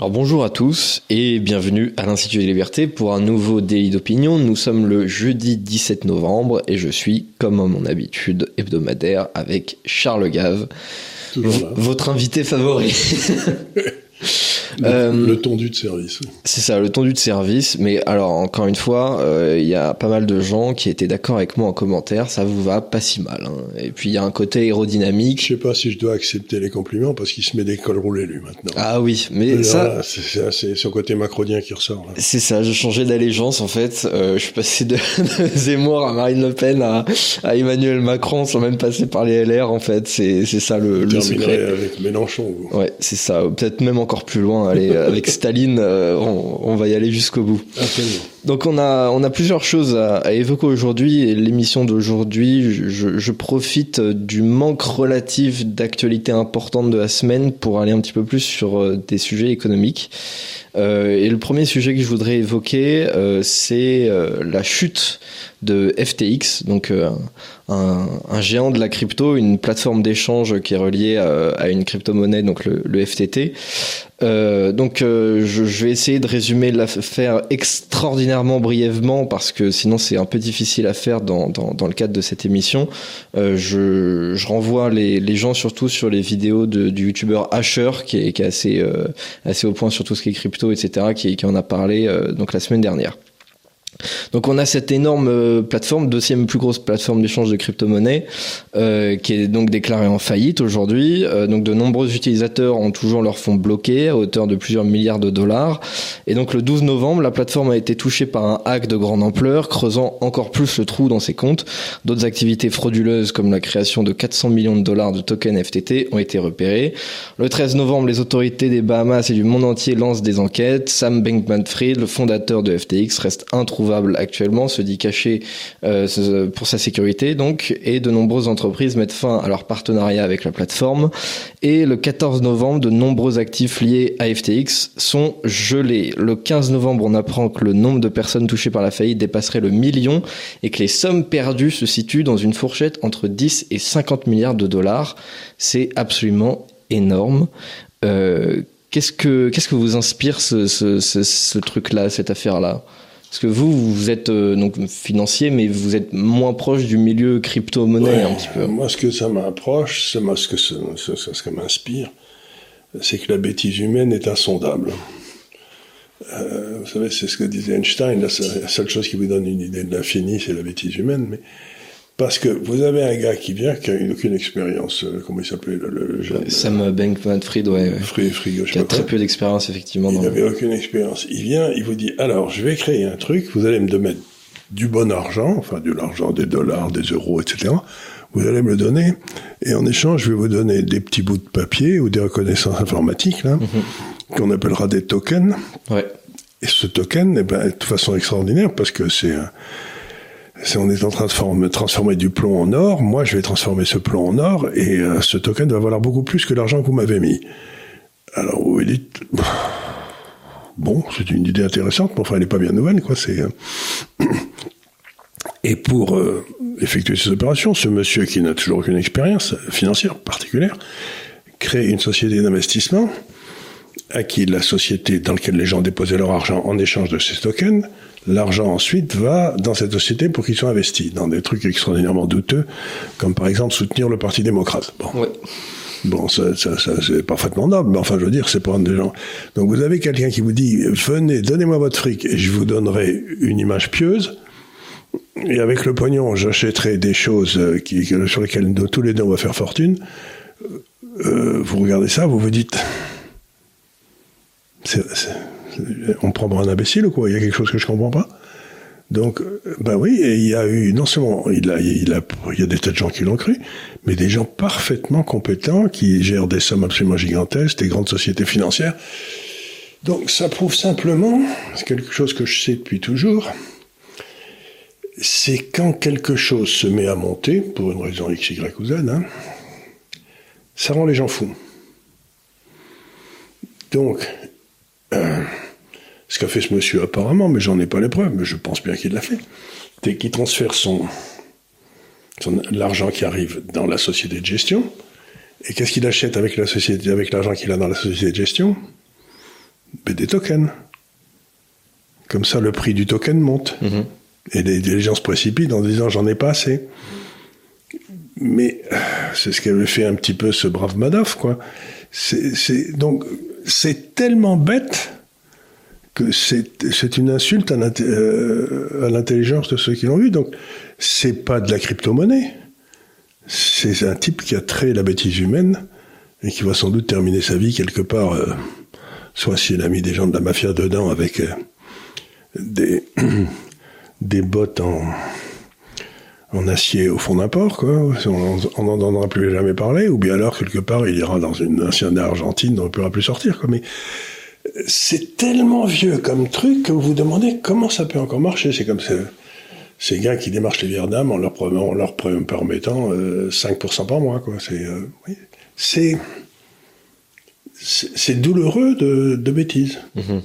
Alors bonjour à tous et bienvenue à l'Institut des Libertés pour un nouveau délit d'opinion. Nous sommes le jeudi 17 novembre et je suis, comme à mon habitude hebdomadaire, avec Charles Gave, votre invité favori. Le, euh, le, tondu de service. C'est ça, le tondu de service. Mais alors, encore une fois, euh, il y a pas mal de gens qui étaient d'accord avec moi en commentaire. Ça vous va pas si mal. Hein. Et puis, il y a un côté aérodynamique. Je sais pas si je dois accepter les compliments parce qu'il se met des cols roulés, lui, maintenant. Ah oui, mais ça... C'est son côté macronien qui ressort. C'est ça, j'ai changé d'allégeance, en fait. Euh, je suis passé de, Zemmour à Marine Le Pen à, à, Emmanuel Macron sans même passer par les LR, en fait. C'est ça le, le secret. avec Mélenchon. Vous. Ouais, c'est ça. Peut-être même encore plus loin. Allez, avec Staline, euh, on, va y aller jusqu'au bout. Donc on a on a plusieurs choses à, évoquer aujourd'hui et l'émission d'aujourd'hui, je, je, profite du manque relatif d'actualité importante de la semaine pour aller un petit peu plus sur euh, des sujets économiques. Euh, et le premier sujet que je voudrais évoquer, euh, c'est euh, la chute de FTX, donc un, un, géant de la crypto, une plateforme d'échange qui est reliée à, une crypto-monnaie, donc le, le FTT. donc je, je, vais essayer de résumer l'affaire extraordinairement brièvement parce que sinon c'est un peu difficile à faire dans, dans, dans le cadre de cette émission. je, je renvoie les, les gens surtout sur les vidéos de, du youtubeur Asher qui est, qui est assez, assez au point sur tout ce qui est crypto etc., qui, qui en a parlé euh, donc la semaine dernière. Donc on a cette énorme euh, plateforme, deuxième plus grosse plateforme d'échange de crypto-monnaies, euh, qui est donc déclarée en faillite aujourd'hui. Euh, donc de nombreux utilisateurs ont toujours leur fonds bloqués à hauteur de plusieurs milliards de dollars. Et donc le 12 novembre, la plateforme a été touchée par un hack de grande ampleur, creusant encore plus le trou dans ses comptes. D'autres activités frauduleuses comme la création de 400 millions de dollars de tokens FTT ont été repérées. Le 13 novembre, les autorités des Bahamas et du monde entier lancent des enquêtes. Sam Bankman-Fried, le fondateur de FTX, reste introuvable actuellement, se dit caché euh, pour sa sécurité donc, et de nombreuses entreprises mettent fin à leur partenariat avec la plateforme. Et le 14 novembre, de nombreux actifs liés à FTX sont gelés. Le 15 novembre, on apprend que le nombre de personnes touchées par la faillite dépasserait le million et que les sommes perdues se situent dans une fourchette entre 10 et 50 milliards de dollars. C'est absolument énorme. Euh, qu'est-ce que qu'est-ce que vous inspire ce, truc-là, cette affaire-là? Parce que vous, vous êtes euh, donc financier, mais vous êtes moins proche du milieu crypto-monnaie un petit peu. Moi, ce que ça m'approche, ce que ça, m'inspire, c'est que la bêtise humaine est insondable. Euh, vous savez, c'est ce que disait Einstein, la seule chose qui vous donne une idée de l'infini, c'est la bêtise humaine, mais parce que vous avez un gars qui vient, qui a eu aucune expérience, euh, comment il s'appelait le, le, jeune Sam Bankman-Fried, ouais. Fried, Fried, qui a très peu d'expérience, effectivement. Il n'avait aucune expérience. Il vient, il vous dit, alors, je vais créer un truc, vous allez me donner du bon argent, enfin, de l'argent, des dollars, des euros, etc. Vous allez me le donner, et en échange, je vais vous donner des petits bouts de papier ou des reconnaissances informatiques, là, mhm. qu'on appellera des tokens. Ouais. Et ce token, eh ben, de façon extraordinaire, parce que c'est on est en train de transformer du plomb en or, moi je vais transformer ce plomb en or et euh, ce token va valoir beaucoup plus que l'argent que vous m'avez mis. Alors vous dites, bon, c'est une idée intéressante, mais enfin elle n'est pas bien nouvelle, quoi. C'est euh, et pour euh, effectuer ces opérations, ce monsieur qui n'a toujours aucune expérience financière particulière crée une société d'investissement à qui la société dans laquelle les gens déposaient leur argent en échange de ces tokens l'argent ensuite va dans cette société pour qu'ils soient investis dans des trucs extraordinairement douteux, comme par exemple soutenir le Parti démocrate. Bon. Bon, ça, ça, ça c'est parfaitement noble, mais enfin, je veux dire, c'est pour des gens. Donc, vous avez quelqu'un qui vous dit, venez, donnez-moi votre fric, et je vous donnerai une image pieuse. Et avec le pognon, j'achèterai des choses euh, qui, sur lesquelles tous les deux on va faire fortune. Euh, vous regardez ça, vous vous dites, on prend pour un imbécile ou quoi? Il y a quelque chose que je comprends pas? Donc, ben oui, il y a eu, non seulement, il y a des tas de gens qui l'ont cru, mais des gens parfaitement compétents qui gèrent des sommes absolument gigantesques, des grandes sociétés financières. Donc, ça prouve simplement, c'est quelque chose que je sais depuis toujours, c'est quand quelque chose se met à monter, pour une raison X, Y ou Z, hein, ça rend les gens fous. Donc, euh, ce qu'a fait ce monsieur apparemment, mais j'en ai pas les preuves, mais je pense bien qu'il l'a fait, c'est qu'il transfère son, l'argent qui arrive dans la société de gestion. Et qu'est-ce qu'il achète avec la société, avec l'argent qu'il a dans la société de gestion? Mais des tokens. Comme ça, le prix du token monte. Mhm. Et les, gens se précipitent en disant j'en ai pas assez. Mais c'est ce qu'avait fait un petit peu ce brave Madoff, quoi. C'est donc c'est tellement bête que c'est une insulte euh, à l'intelligence de ceux qui l'ont vu. Donc c'est pas de la crypto-monnaie. C'est un type qui a trait la bêtise humaine et qui va sans doute terminer sa vie quelque part, euh, soit s'il a mis des gens de la mafia dedans avec euh, des, des bottes en, en acier au fond d'un port, quoi. On n'en entendra plus jamais parler, ou bien alors quelque part il ira dans une ancienne Argentine on ne pourra plus sortir, quoi. Mais c'est tellement vieux comme truc que vous vous demandez comment ça peut encore marcher. C'est comme ces gars qui démarchent les Vietnam en leur, leur permettant 5% euh, par mois, quoi. C'est euh, c'est c'est douloureux de, de bêtises. Mm-hmm.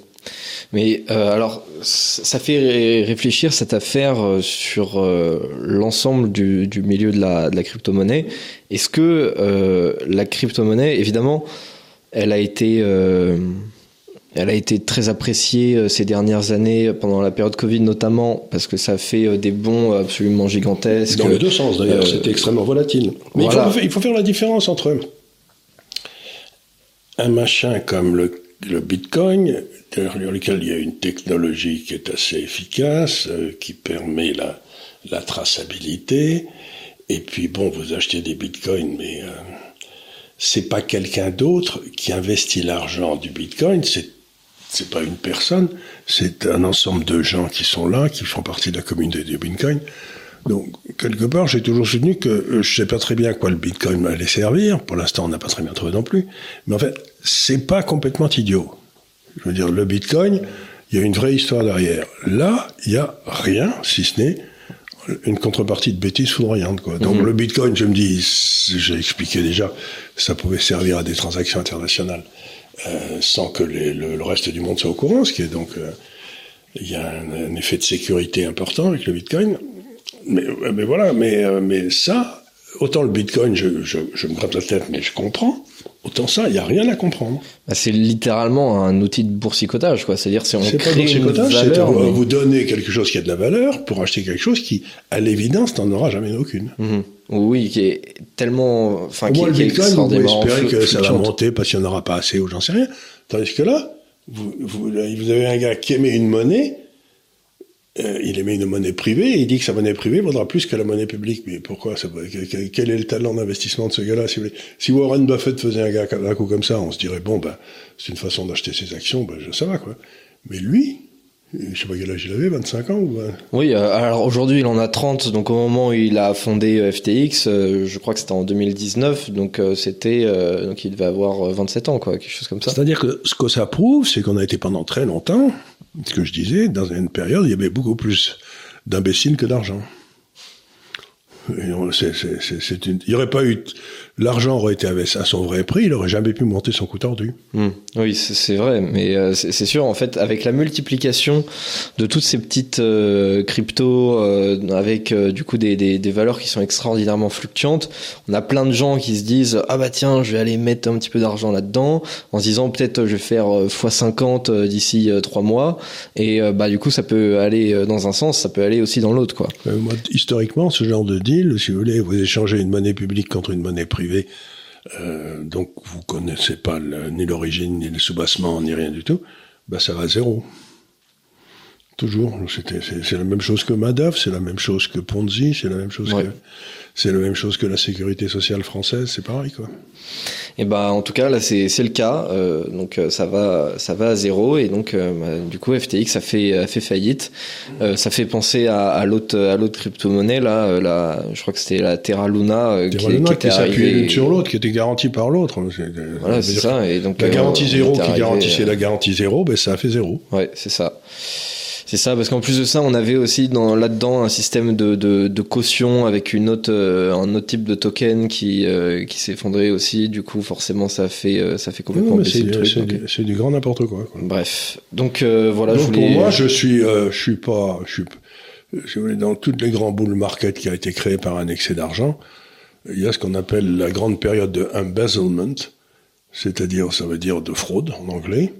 Mais euh, alors, ça fait réfléchir cette affaire euh, sur euh, l'ensemble du, du, milieu de la, de la crypto-monnaie. Est-ce que la crypto-monnaie, évidemment, elle a été elle a été très appréciée ces dernières années, pendant la période Covid notamment, parce que ça a fait des bons absolument gigantesques. Dans les deux sens d'ailleurs, c'était extrêmement volatile. Mais il, faut, il, faut, faire la différence entre un machin comme le le Bitcoin, derrière lequel il y a une technologie qui est assez efficace, euh, qui permet la, traçabilité. Et puis bon, vous achetez des Bitcoins, mais euh, c'est pas quelqu'un d'autre qui investit l'argent du Bitcoin. C'est c'est pas une personne, c'est un ensemble de gens qui sont là, qui font partie de la communauté du Bitcoin. Donc, quelque part, j'ai toujours soutenu que euh, je sais pas très bien à quoi le Bitcoin m'allait servir. Pour l'instant, on n'a pas très bien trouvé non plus. Mais en fait, c'est pas complètement idiot. Je veux dire, le Bitcoin, il y a une vraie histoire derrière. Là, il y a rien, si ce n'est une contrepartie de bêtises foudroyantes, quoi. Donc, mhm. le Bitcoin, je me dis, j'ai expliqué déjà, ça pouvait servir à des transactions internationales, euh, sans que le, reste du monde soit au courant, ce qui est donc, euh, il y a un, effet de sécurité important avec le Bitcoin. Mais, mais voilà, mais, euh, mais ça, autant le Bitcoin, je, je, je me gratte la tête, mais je comprends. Autant ça, il n'y a rien à comprendre. Bah, c'est littéralement un outil de boursicotage, quoi. C'est-à-dire, c'est on crée pas boursicotage, c'est vous donner quelque chose qui a de la valeur pour acheter quelque chose qui, à l'évidence, n'en aura jamais aucune. Mhm. Oui, qui est tellement, enfin, qui, le Bitcoin, vous pouvez espérer que ça va monter parce qu'il n'y en aura pas assez ou j'en sais rien. Tandis que là, vous, vous, vous avez un gars qui émet une monnaie, euh, il émet une monnaie privée et il dit que sa monnaie privée vaudra plus que la monnaie publique. Mais pourquoi ça, Quel est le talent d'investissement de ce gars-là? Si, si, Warren Buffett faisait un gars un coup comme ça, on se dirait bon ben c'est une façon d'acheter ses actions, ben ça va quoi. Mais lui, je sais pas quel âge il avait, 25 ans ou... Oui, euh, alors aujourd'hui il en a 30, donc au moment où il a fondé euh, FTX, je crois que c'était en 2019, donc c'était donc il devait avoir 27 ans quoi, quelque chose comme ça. C'est-à-dire que ce que ça prouve, c'est qu'on a été pendant très longtemps ce que je disais, dans une période, il y avait beaucoup plus d'imbéciles que d'argent. Il n'y aurait pas eu l'argent aurait été à son vrai prix, il aurait jamais pu monter son coup tordu. Hmm. Oui, c'est vrai, mais euh, c'est sûr en fait avec la multiplication de toutes ces petites euh, cryptos euh, avec du coup des, des, des, valeurs qui sont extraordinairement fluctuantes, on a plein de gens qui se disent ah bah tiens je vais aller mettre un petit peu d'argent là-dedans en se disant peut-être je vais faire x50 d'ici trois mois et bah du coup ça peut aller dans un sens, ça peut aller aussi dans l'autre quoi. Moi, historiquement ce genre de deal, si vous voulez, vous échangez une monnaie publique contre une monnaie privée euh, donc vous connaissez pas ni l'origine, ni le soubassement, ni rien du tout, bah ça va à zéro. Toujours. C'est la même chose que Madoff, c'est la même chose que Ponzi, c'est la même chose que c'est la même chose que la sécurité sociale française, c'est pareil quoi. Et ben en tout cas là c'est c'est le cas, euh, donc euh, ça va ça va à zéro et donc euh, bah, du coup FTX a fait a fait faillite. ça fait penser à, à l'autre à l'autre crypto-monnaie là, la, je crois que c'était la Terra Luna, Terra qui, Luna qui, s'appuyait l'une sur l'autre, qui était garantie par l'autre. Voilà c'est ça et donc la garantie zéro qui garantissait la garantie zéro, ben ça a fait zéro. Ouais c'est ça. C'est ça, parce qu'en plus de ça, on avait aussi dans là-dedans un système de, de, de, caution avec une autre, euh, un autre type de token qui euh, qui s'effondrait aussi. Du coup, forcément, ça fait euh, ça fait complètement baisser le truc. C'est du, grand n'importe quoi, quoi, Bref, donc voilà. Donc pour moi, je suis je suis pas je suis je voulais dans toutes les grands bull market qui a été créé par un excès d'argent, il y a ce qu'on appelle la grande période de embezzlement, c'est-à-dire ça veut dire de fraude en anglais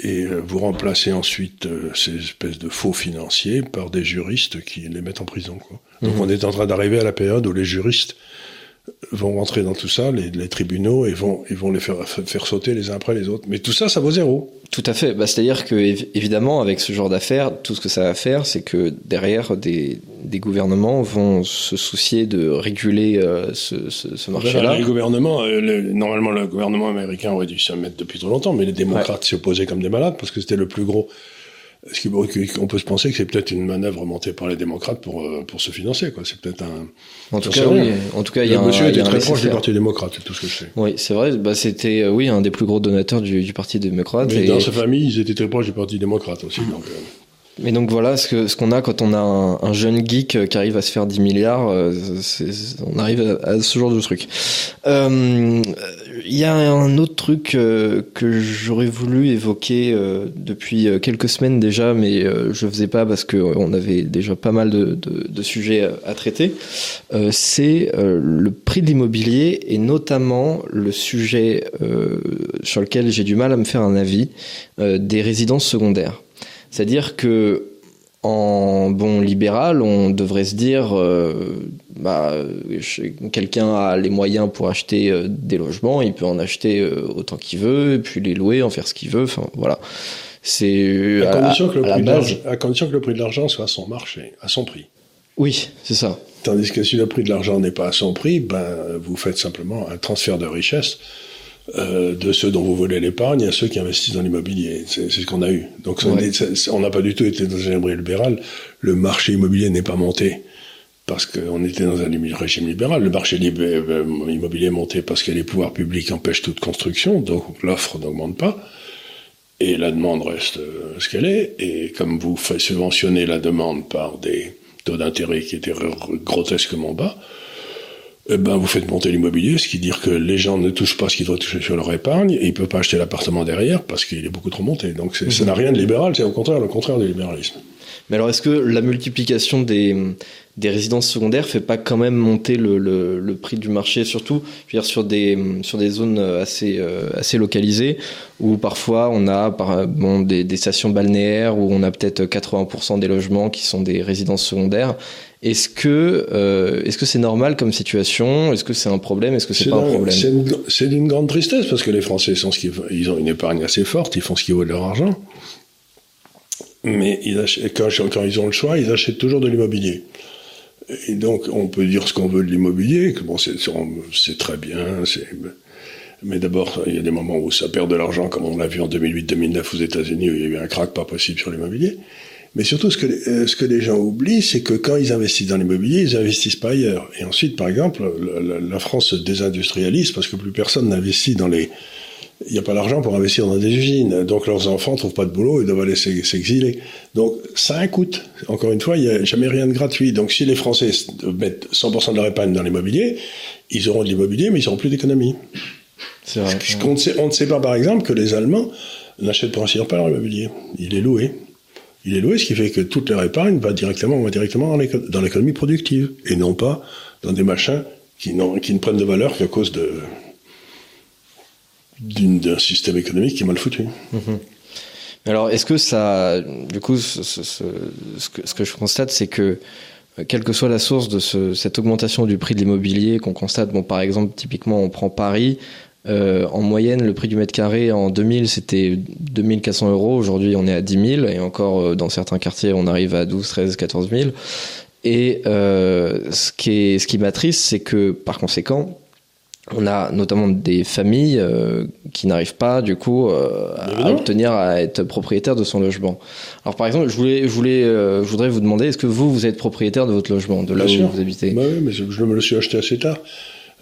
et euh, vous remplacez ensuite euh, ces espèces de faux financiers par des juristes qui les mettent en prison. Quoi. Donc mhm. on est en train d'arriver à la période où les juristes vont rentrer dans tout ça, les, les tribunaux, et vont, ils vont les faire, faire sauter les uns après les autres. Mais tout ça, ça vaut zéro. Tout à fait. Bah, C'est-à-dire que, évidemment, avec ce genre d'affaires, tout ce que ça va faire, c'est que derrière, des, des, gouvernements vont se soucier de réguler euh, ce, ce, ce marché-là. Les gouvernements, euh, normalement, le gouvernement américain aurait dû s'y mettre depuis trop longtemps, mais les démocrates s'y opposaient comme des malades parce que c'était le plus gros ce on peut se penser que c'est peut-être une manœuvre montée par les démocrates pour euh, pour se financer quoi. C'est peut-être un. En tout, cas, oui. en tout cas, il y a un. Monsieur était très proche du Parti démocrate, c'est tout ce que je sais. Oui, c'est vrai. Bah, c'était euh, oui un des plus gros donateurs du, du Parti démocrate. Mais dans sa famille, ils étaient très proches du Parti démocrate aussi. Donc, euh, mais donc voilà ce ce qu'on a quand on a un, un, jeune geek qui arrive à se faire 10 milliards, euh, on arrive à, ce genre de truc. Il euh, y a un autre truc euh, que j'aurais voulu évoquer euh, depuis quelques semaines déjà, mais je faisais pas parce que on avait déjà pas mal de, de, de sujets à, traiter. C'est le prix de l'immobilier et notamment le sujet sur lequel j'ai du mal à me faire un avis des résidences secondaires. C'est-à-dire que en bon libéral, on devrait se dire, euh, bah, quelqu'un a les moyens pour acheter euh, des logements, il peut en acheter euh, autant qu'il veut, et puis les louer, en faire ce qu'il veut. Enfin, voilà. C'est à, condition que le prix de à condition que le prix de l'argent soit à son marché, à son prix. Oui, c'est ça. Tandis que si le prix de l'argent n'est pas à son prix, ben vous faites simplement un transfert de richesse euh, de ceux dont vous volez l'épargne à ceux qui investissent dans l'immobilier. C'est ce qu'on a eu. Donc on n'a pas du tout été dans un régime libéral. Le marché immobilier n'est pas monté parce qu'on était dans un régime libéral. Le marché euh, immobilier est monté parce que les pouvoirs publics empêchent toute construction, donc l'offre n'augmente pas. Et la demande reste euh, ce qu'elle est. Et comme vous subventionnez la demande par des taux d'intérêt qui étaient grotesquement bas, eh ben, vous faites monter l'immobilier, ce qui veut dire que les gens ne touchent pas ce qu'ils doivent toucher sur leur épargne, et ils ne peuvent pas acheter l'appartement derrière parce qu'il est beaucoup trop monté. Donc ça n'a rien de libéral, c'est au contraire le contraire du libéralisme. Mais alors est-ce que la multiplication des, des résidences secondaires fait pas quand même monter le, le, le prix du marché, surtout je veux dire, sur, des, sur des zones assez, euh, assez localisées, où parfois on a par, bon, des, des stations balnéaires, où on a peut-être 80% des logements qui sont des résidences secondaires, est-ce que euh, est-ce que c'est normal comme situation? Est-ce que c'est un problème? Est-ce que c'est pas un problème? C'est d'une grande tristesse parce que les Français sont ce ils ont une épargne assez forte, ils font ce qu'ils veulent de leur argent, mais ils achètent, quand, quand ils ont le choix, ils achètent toujours de l'immobilier. Et donc on peut dire ce qu'on veut de l'immobilier, que bon c'est très bien, mais d'abord, il y a des moments où ça perd de l'argent, comme on l'a vu en 2008-2009 aux États-Unis, où il y a eu un crack pas possible sur l'immobilier. Mais surtout, ce que, euh, ce que les gens oublient, c'est que quand ils investissent dans l'immobilier, ils investissent pas ailleurs. Et ensuite, par exemple, la, la France se désindustrialise parce que plus personne n'investit dans les... Il n'y a pas d'argent pour investir dans des usines. Donc leurs enfants trouvent pas de boulot et doivent aller s'exiler. Donc ça a un coût. Encore une fois, il n'y a jamais rien de gratuit. Donc si les Français mettent 100% de leur épargne dans l'immobilier, ils auront de l'immobilier, mais ils n'auront plus d'économie. C'est vrai. On ne, sait, on ne sait pas, par exemple, que les Allemands n'achètent principalement pas leur immobilier. Il est loué il est loué, ce qui fait que toute leur épargne va directement, va directement dans l'économie productive, et non pas dans des machins qui, qui ne prennent de valeur qu'à cause de d'un système économique qui est mal foutu. Mhm. Alors, est-ce que ça, du coup, ce, que, je constate, c'est que quelle que soit la source de cette augmentation du prix de l'immobilier qu'on constate, bon, par exemple, typiquement, on prend Paris, euh, en moyenne, le prix du mètre carré en 2000, c'était 2400 euros. Aujourd'hui, on est à 10 000. Et encore, euh, dans certains quartiers, on arrive à 12, 13, 14 000. Et euh, ce qui, est, ce qui m'attriste, c'est que par conséquent, on a notamment des familles euh, qui n'arrivent pas du coup euh, à obtenir à être propriétaire de son logement. Alors par exemple, je voulais, je voulais, euh, je voudrais vous demander, est-ce que vous, vous êtes propriétaire de votre logement, de là où vous habitez? Bah Oui, mais je, me le suis acheté assez tard.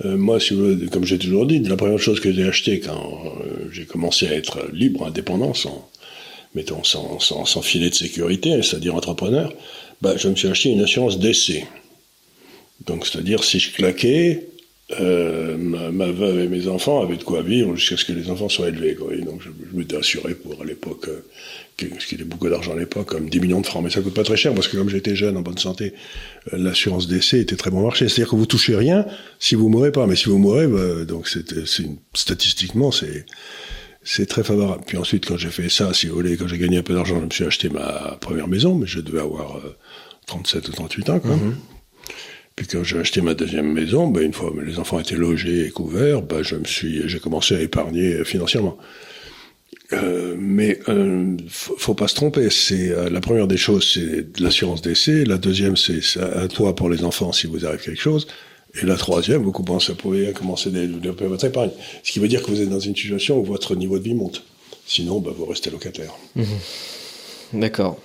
Moi, si vous, comme j'ai toujours dit, la première chose que j'ai acheté quand j'ai commencé à être libre, indépendant, sans, mettons, sans, sans, sans filet de sécurité, c'est-à-dire entrepreneur, bah, je me suis acheté une assurance décès. Donc, c'est-à-dire, si je claquais, euh, ma, ma, veuve et mes enfants avaient de quoi vivre jusqu'à ce que les enfants soient élevés. Quoi. donc, je, je m'étais assuré pour, à l'époque, euh, ce qui était beaucoup d'argent à l'époque, comme 10 millions de francs. Mais ça coûte pas très cher parce que comme j'étais jeune, en bonne santé, euh, l'assurance décès était très bon marché. C'est-à-dire que vous touchez rien si vous mourrez pas. Mais si vous mourrez, bah, donc c'est statistiquement, c'est c'est très favorable. Puis ensuite, quand j'ai fait ça, si vous voulez, quand j'ai gagné un peu d'argent, je me suis acheté ma première maison, mais je devais avoir 37 ou 38 ans, quoi. Mhm. Puis quand j'ai acheté ma deuxième maison, ben, une fois les enfants étaient logés et couverts, ben, je me suis, j'ai commencé à épargner financièrement. Euh, mais euh, faut, pas se tromper. C'est euh, la première des choses, c'est l'assurance d'essai. La deuxième, c'est un toit pour les enfants si vous arrive quelque chose. Et la troisième, vous commencez à pouvoir commencer à développer votre épargne. Ce qui veut dire que vous êtes dans une situation où votre niveau de vie monte. Sinon, ben, vous restez locataire. Mmh. D'accord.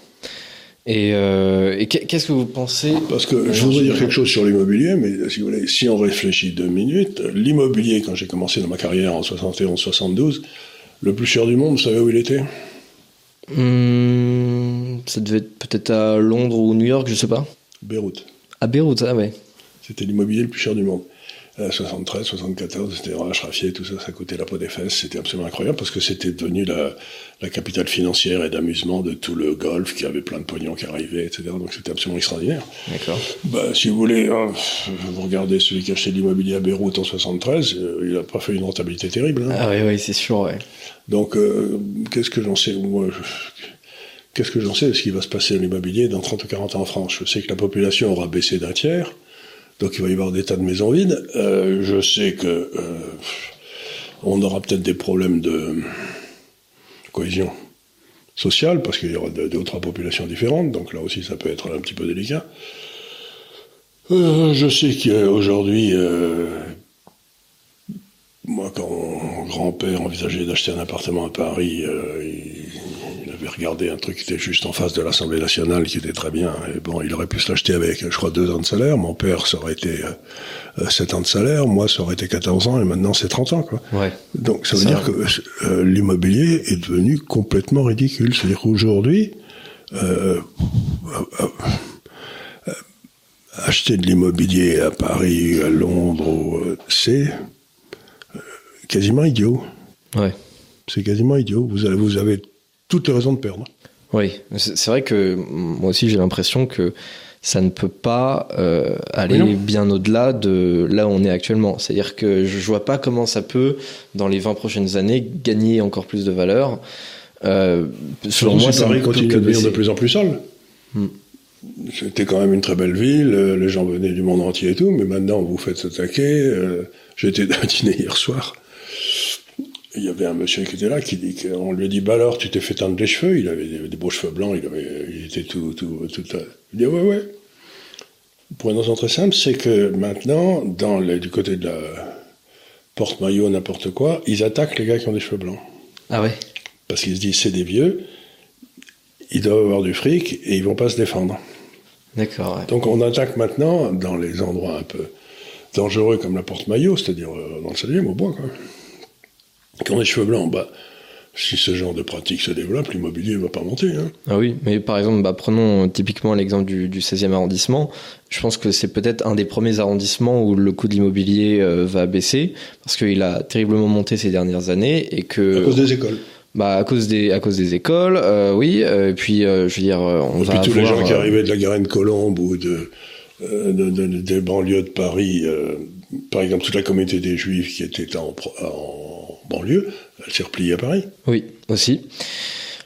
Et, euh, qu'est-ce que vous pensez Parce que je voudrais dire quelque chose sur l'immobilier, mais si vous voulez, si on réfléchit deux minutes, l'immobilier, quand j'ai commencé dans ma carrière en 71-72, le plus cher du monde, vous savez où il était? Hmm, Ça devait être peut-être à Londres ou New York, je sais pas. Beyrouth. À Beyrouth, ah ouais. C'était l'immobilier le plus cher du monde. 73, 74, c'était Raffier, tout ça, ça coûtait la peau des fesses. C'était absolument incroyable parce que c'était devenu la, la capitale financière et d'amusement de tout le golf qui avait plein de pognon qui arrivait, etc. Donc c'était absolument extraordinaire. D'accord. Bah, si vous voulez, hein, vous regardez celui qui a acheté l'immobilier à Beyrouth en 73, euh, il n'a pas fait une rentabilité terrible. Hein. Ah oui, oui, c'est sûr, ouais. Donc, euh, qu'est-ce que j'en sais? Moi, Qu'est-ce que j'en sais de ce qui va se passer dans l'immobilier dans 30 ou 40 ans en France? Je sais que la population aura baissé d'un tiers. Donc il va y avoir des tas de maisons vides. Euh, je sais que euh, on aura peut-être des problèmes de cohésion sociale parce qu'il y aura trois populations différentes. Donc là aussi, ça peut être un petit peu délicat. Euh, je sais qu'aujourd'hui, moi, quand mon grand-père envisageait d'acheter un appartement à Paris, il, regardé un truc qui était juste en face de l'Assemblée nationale, qui était très bien. Et bon, il aurait pu se l'acheter avec, je crois, deux ans de salaire. Mon père, ça aurait été euh, sept ans de salaire. Moi, ça aurait été 14 ans, et maintenant, c'est 30 ans. Quoi. Ouais. Donc, ça veut dire que euh, l'immobilier est devenu complètement ridicule. C'est-à-dire qu'aujourd'hui, euh, acheter de l'immobilier à Paris, à Londres, c'est quasiment idiot. Ouais. C'est quasiment idiot. Vous avez, vous avez toutes les raisons de perdre. Oui, c'est vrai que moi aussi j'ai l'impression que ça ne peut pas euh, aller bien au-delà de là où on est actuellement. C'est-à-dire que je vois pas comment ça peut, dans les 20 prochaines années, gagner encore plus de valeur. Euh, selon moi, Paris continue à devenir de plus en plus sale. Hmm. C'était quand même une très belle ville, euh, les gens venaient du monde entier et tout, mais maintenant vous faites attaquer. Euh, J'étais à dîner hier soir il y avait un monsieur qui était là qui dit qu'on lui a dit bah alors tu t'es fait teindre les cheveux. Il avait des, beaux cheveux blancs il avait il était tout tout tout il dit ouais ouais. Pour une raison très simple c'est que maintenant dans les, du côté de la porte maillot n'importe quoi ils attaquent les gars qui ont des cheveux blancs. Ah ouais. Parce qu'ils se disent c'est des vieux ils doivent avoir du fric et ils vont pas se défendre. D'accord donc on attaque maintenant dans les endroits un peu dangereux comme la porte maillot c'est-à-dire euh, dans le 7 au bois quoi quand on a les cheveux blancs, bah, si ce genre de pratique se développe, l'immobilier ne va pas monter. Hein. Ah oui, mais par exemple, bah, prenons typiquement l'exemple du, 16e arrondissement. Je pense que c'est peut-être un des premiers arrondissements où le coût de l'immobilier euh, va baisser, parce qu'il a terriblement monté ces dernières années. Et que, à cause des écoles bah à cause des à cause des écoles euh, oui euh, et puis je veux dire on et puis tous les gens qui arrivaient de la Garenne-Colombe ou de, des banlieues de Paris par exemple toute la communauté des juifs qui était en, en banlieue, elle s'est repliée à Paris. Oui, aussi.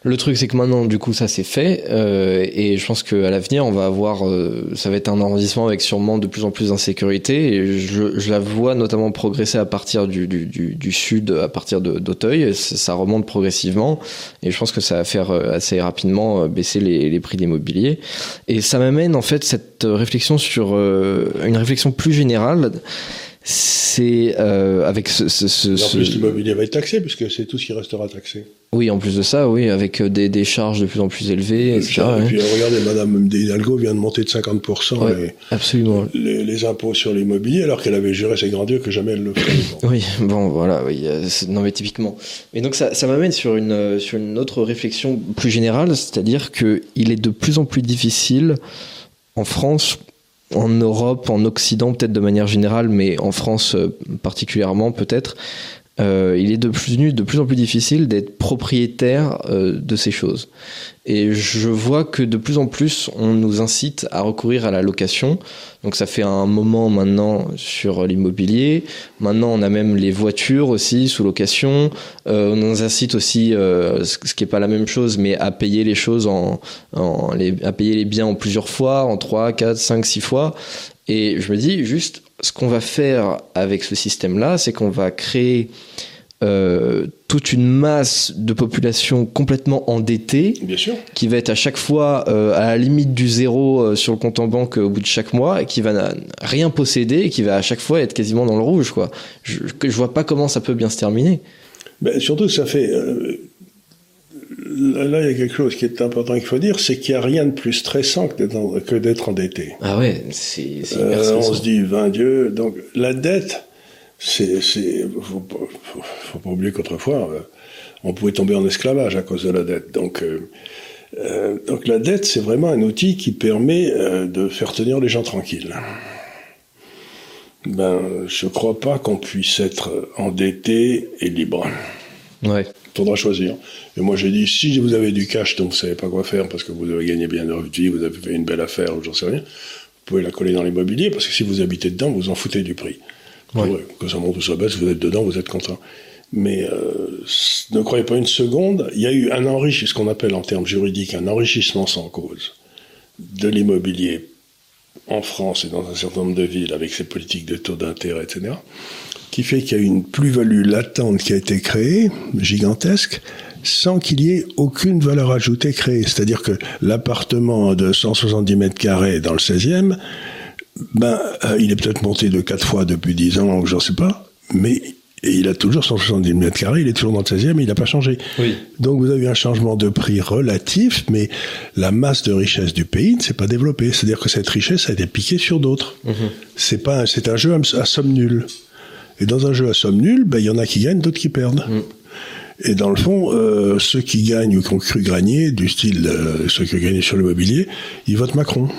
Le truc, c'est que maintenant, du coup, ça c'est fait, euh, et je pense qu'à l'avenir, on va avoir, euh, ça va être un arrondissement avec sûrement de plus en plus d'insécurité, et je, je, la vois notamment progresser à partir du, du, du, du sud, à partir d'Auteuil, ça remonte progressivement, et je pense que ça va faire euh, assez rapidement euh, baisser les, les prix d'immobilier. Et ça m'amène en fait cette réflexion sur une réflexion plus générale c'est euh, avec ce, ce, ce, en plus, l'immobilier va être taxé, puisque c'est tout ce qui restera taxé. Oui, en plus de ça, oui, avec euh, des, des charges de plus en plus élevées, etc. Et puis, regardez, Madame Hidalgo vient de monter de 50% les, absolument. Les, les, impôts sur l'immobilier, alors qu'elle avait juré ses grandeurs que jamais elle le ferait. oui, bon, voilà, oui, euh, non mais typiquement. Et donc ça, ça m'amène sur une, sur une autre réflexion plus générale, c'est-à-dire qu'il est de plus en plus difficile en France en Europe, en Occident peut-être de manière générale, mais en France euh, particulièrement peut-être, euh, il est devenu de plus en plus difficile d'être propriétaire euh, de ces choses. Et je vois que de plus en plus, on nous incite à recourir à la location. Donc ça fait un moment maintenant sur l'immobilier. Maintenant, on a même les voitures aussi sous location. Euh, on nous incite aussi, ce qui n'est pas la même chose, mais à payer les choses en les, à payer les biens en plusieurs fois, en 3, 4, 5, 6 fois. Et je me dis juste, ce qu'on va faire avec ce système-là, c'est qu'on va créer euh, toute une masse de population complètement endettée, Bien sûr. qui va être à chaque fois euh, à la limite du zéro euh, sur le compte en banque au bout de chaque mois, et qui va rien posséder, et qui va à chaque fois être quasiment dans le rouge. Quoi. Je, je vois pas comment ça peut bien se terminer. Ben, surtout, ça fait. Là, il y a quelque chose qui est important qu'il faut dire, c'est qu'il n'y a rien de plus stressant que d'être endetté. Ah ouais, c'est euh, On se dit, 20 Dieu. Donc, la dette, c'est. Faut, faut, faut, pas oublier qu'autrefois, euh, on pouvait tomber en esclavage à cause de la dette. Donc, euh, euh donc la dette, c'est vraiment un outil qui permet euh, de faire tenir les gens tranquilles. Ben, je crois pas qu'on puisse être endetté et libre. Ouais. Faudra choisir. Et moi, j'ai dit, si vous avez du cash dont vous savez pas quoi faire parce que vous avez gagné bien votre vie, vous avez fait une belle affaire ou j'en sais rien, vous pouvez la coller dans l'immobilier parce que si vous habitez dedans, vous en foutez du prix. Ouais. Que ça monte ou ça baisse, vous êtes dedans, vous êtes content. Mais euh, ne croyez pas une seconde, il y a eu un enrichissement, ce qu'on appelle en termes juridiques un enrichissement sans cause de l'immobilier en France et dans un certain nombre de villes avec ces politiques de taux d'intérêt, etc., qui fait qu'il y a une plus-value latente qui a été créée, gigantesque, sans qu'il y ait aucune valeur ajoutée créée. C'est-à-dire que l'appartement de 170 mètres carrés dans le 16e, ben, euh, il est peut-être monté de quatre fois depuis 10 ans, ou j'en sais pas, mais et il a toujours 170 mètres carrés, il est toujours dans le 16e, mais il n'a pas changé. Oui. Donc vous avez un changement de prix relatif, mais la masse de richesse du pays ne s'est pas développée. C'est-à-dire que cette richesse a été piquée sur d'autres. Mhm. C'est pas, c'est un jeu à somme nulle. Et dans un jeu à somme nulle, ben, il y en a qui gagnent, d'autres qui perdent. Mhm. Et dans le fond, euh, ceux qui gagnent ou qui ont cru gagner, du style euh, ceux qui ont gagné sur l'immobilier, ils votent Macron.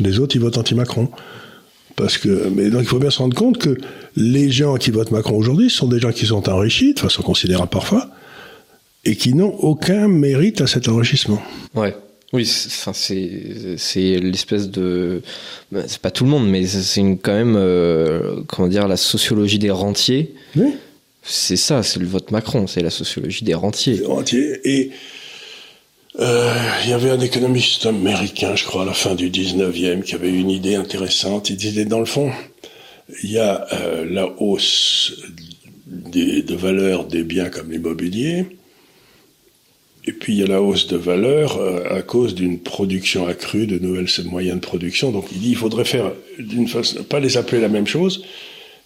Les autres, ils votent anti-Macron. Parce que, mais donc il faut bien se rendre compte que les gens qui votent Macron aujourd'hui sont des gens qui sont enrichis, de façon considérable parfois, et qui n'ont aucun mérite à cet enrichissement. Ouais. Oui, enfin c'est c'est l'espèce de c'est pas tout le monde, mais c'est quand même euh, comment dire la sociologie des rentiers. Oui. C'est ça, c'est le vote Macron, c'est la sociologie des rentiers. Des rentiers et euh, il y avait un économiste américain, je crois, à la fin du 19e, qui avait une idée intéressante. Il disait, dans le fond, il y a euh, la hausse des, de valeur des biens comme l'immobilier, et puis il y a la hausse de valeur euh, à cause d'une production accrue, de nouvelles moyens de production. Donc il dit, il faudrait faire d'une façon, pas les appeler la même chose,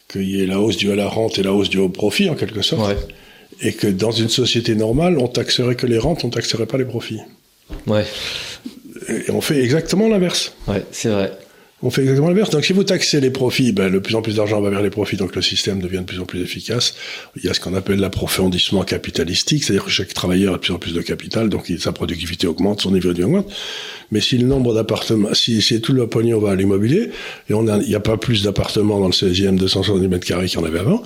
qu'il y ait la hausse due à la rente et la hausse due au profit, en quelque sorte. Ouais. Et que dans une société normale, on taxerait que les rentes, on taxerait pas les profits. Ouais. Et on fait exactement l'inverse. Ouais, c'est vrai. On fait exactement l'inverse. Donc si vous taxez les profits, ben, de plus en plus d'argent va vers les profits, donc le système devient de plus en plus efficace. Il y a ce qu'on appelle l'approfondissement capitalistique, c'est-à-dire que chaque travailleur a de plus en plus de capital, donc sa productivité augmente, son niveau de vie augmente. Mais si le nombre d'appartements, si, si tout le pognon va à l'immobilier, et on a, il n'y a pas plus d'appartements dans le 16e de 170 mètres carrés qu'il y en avait avant,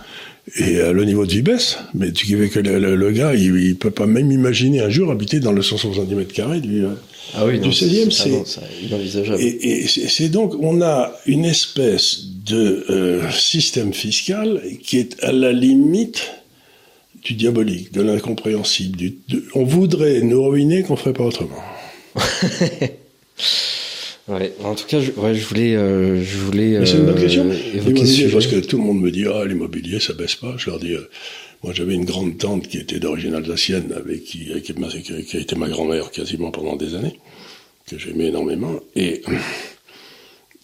et euh, le niveau de vie baisse. Mais tu veux que le, le, le gars, il, il, peut pas même imaginer un jour habiter dans le 170 mètres carrés du, euh, ah oui, du 16e. C'est. Et, et c'est donc, on a une espèce de euh, système fiscal qui est à la limite du diabolique, de l'incompréhensible. On voudrait nous ruiner qu'on ferait pas autrement. Ouais, en tout cas, je, ouais, je voulais, euh, je voulais. Mais c'est une bonne question. ce sujet. parce que tout le monde me dit ah l'immobilier ça baisse pas. Je leur dis, euh, moi j'avais une grande tante qui était d'origine alsacienne, avec qui, qui, qui a été ma grand-mère quasiment pendant des années, que j'aimais énormément, et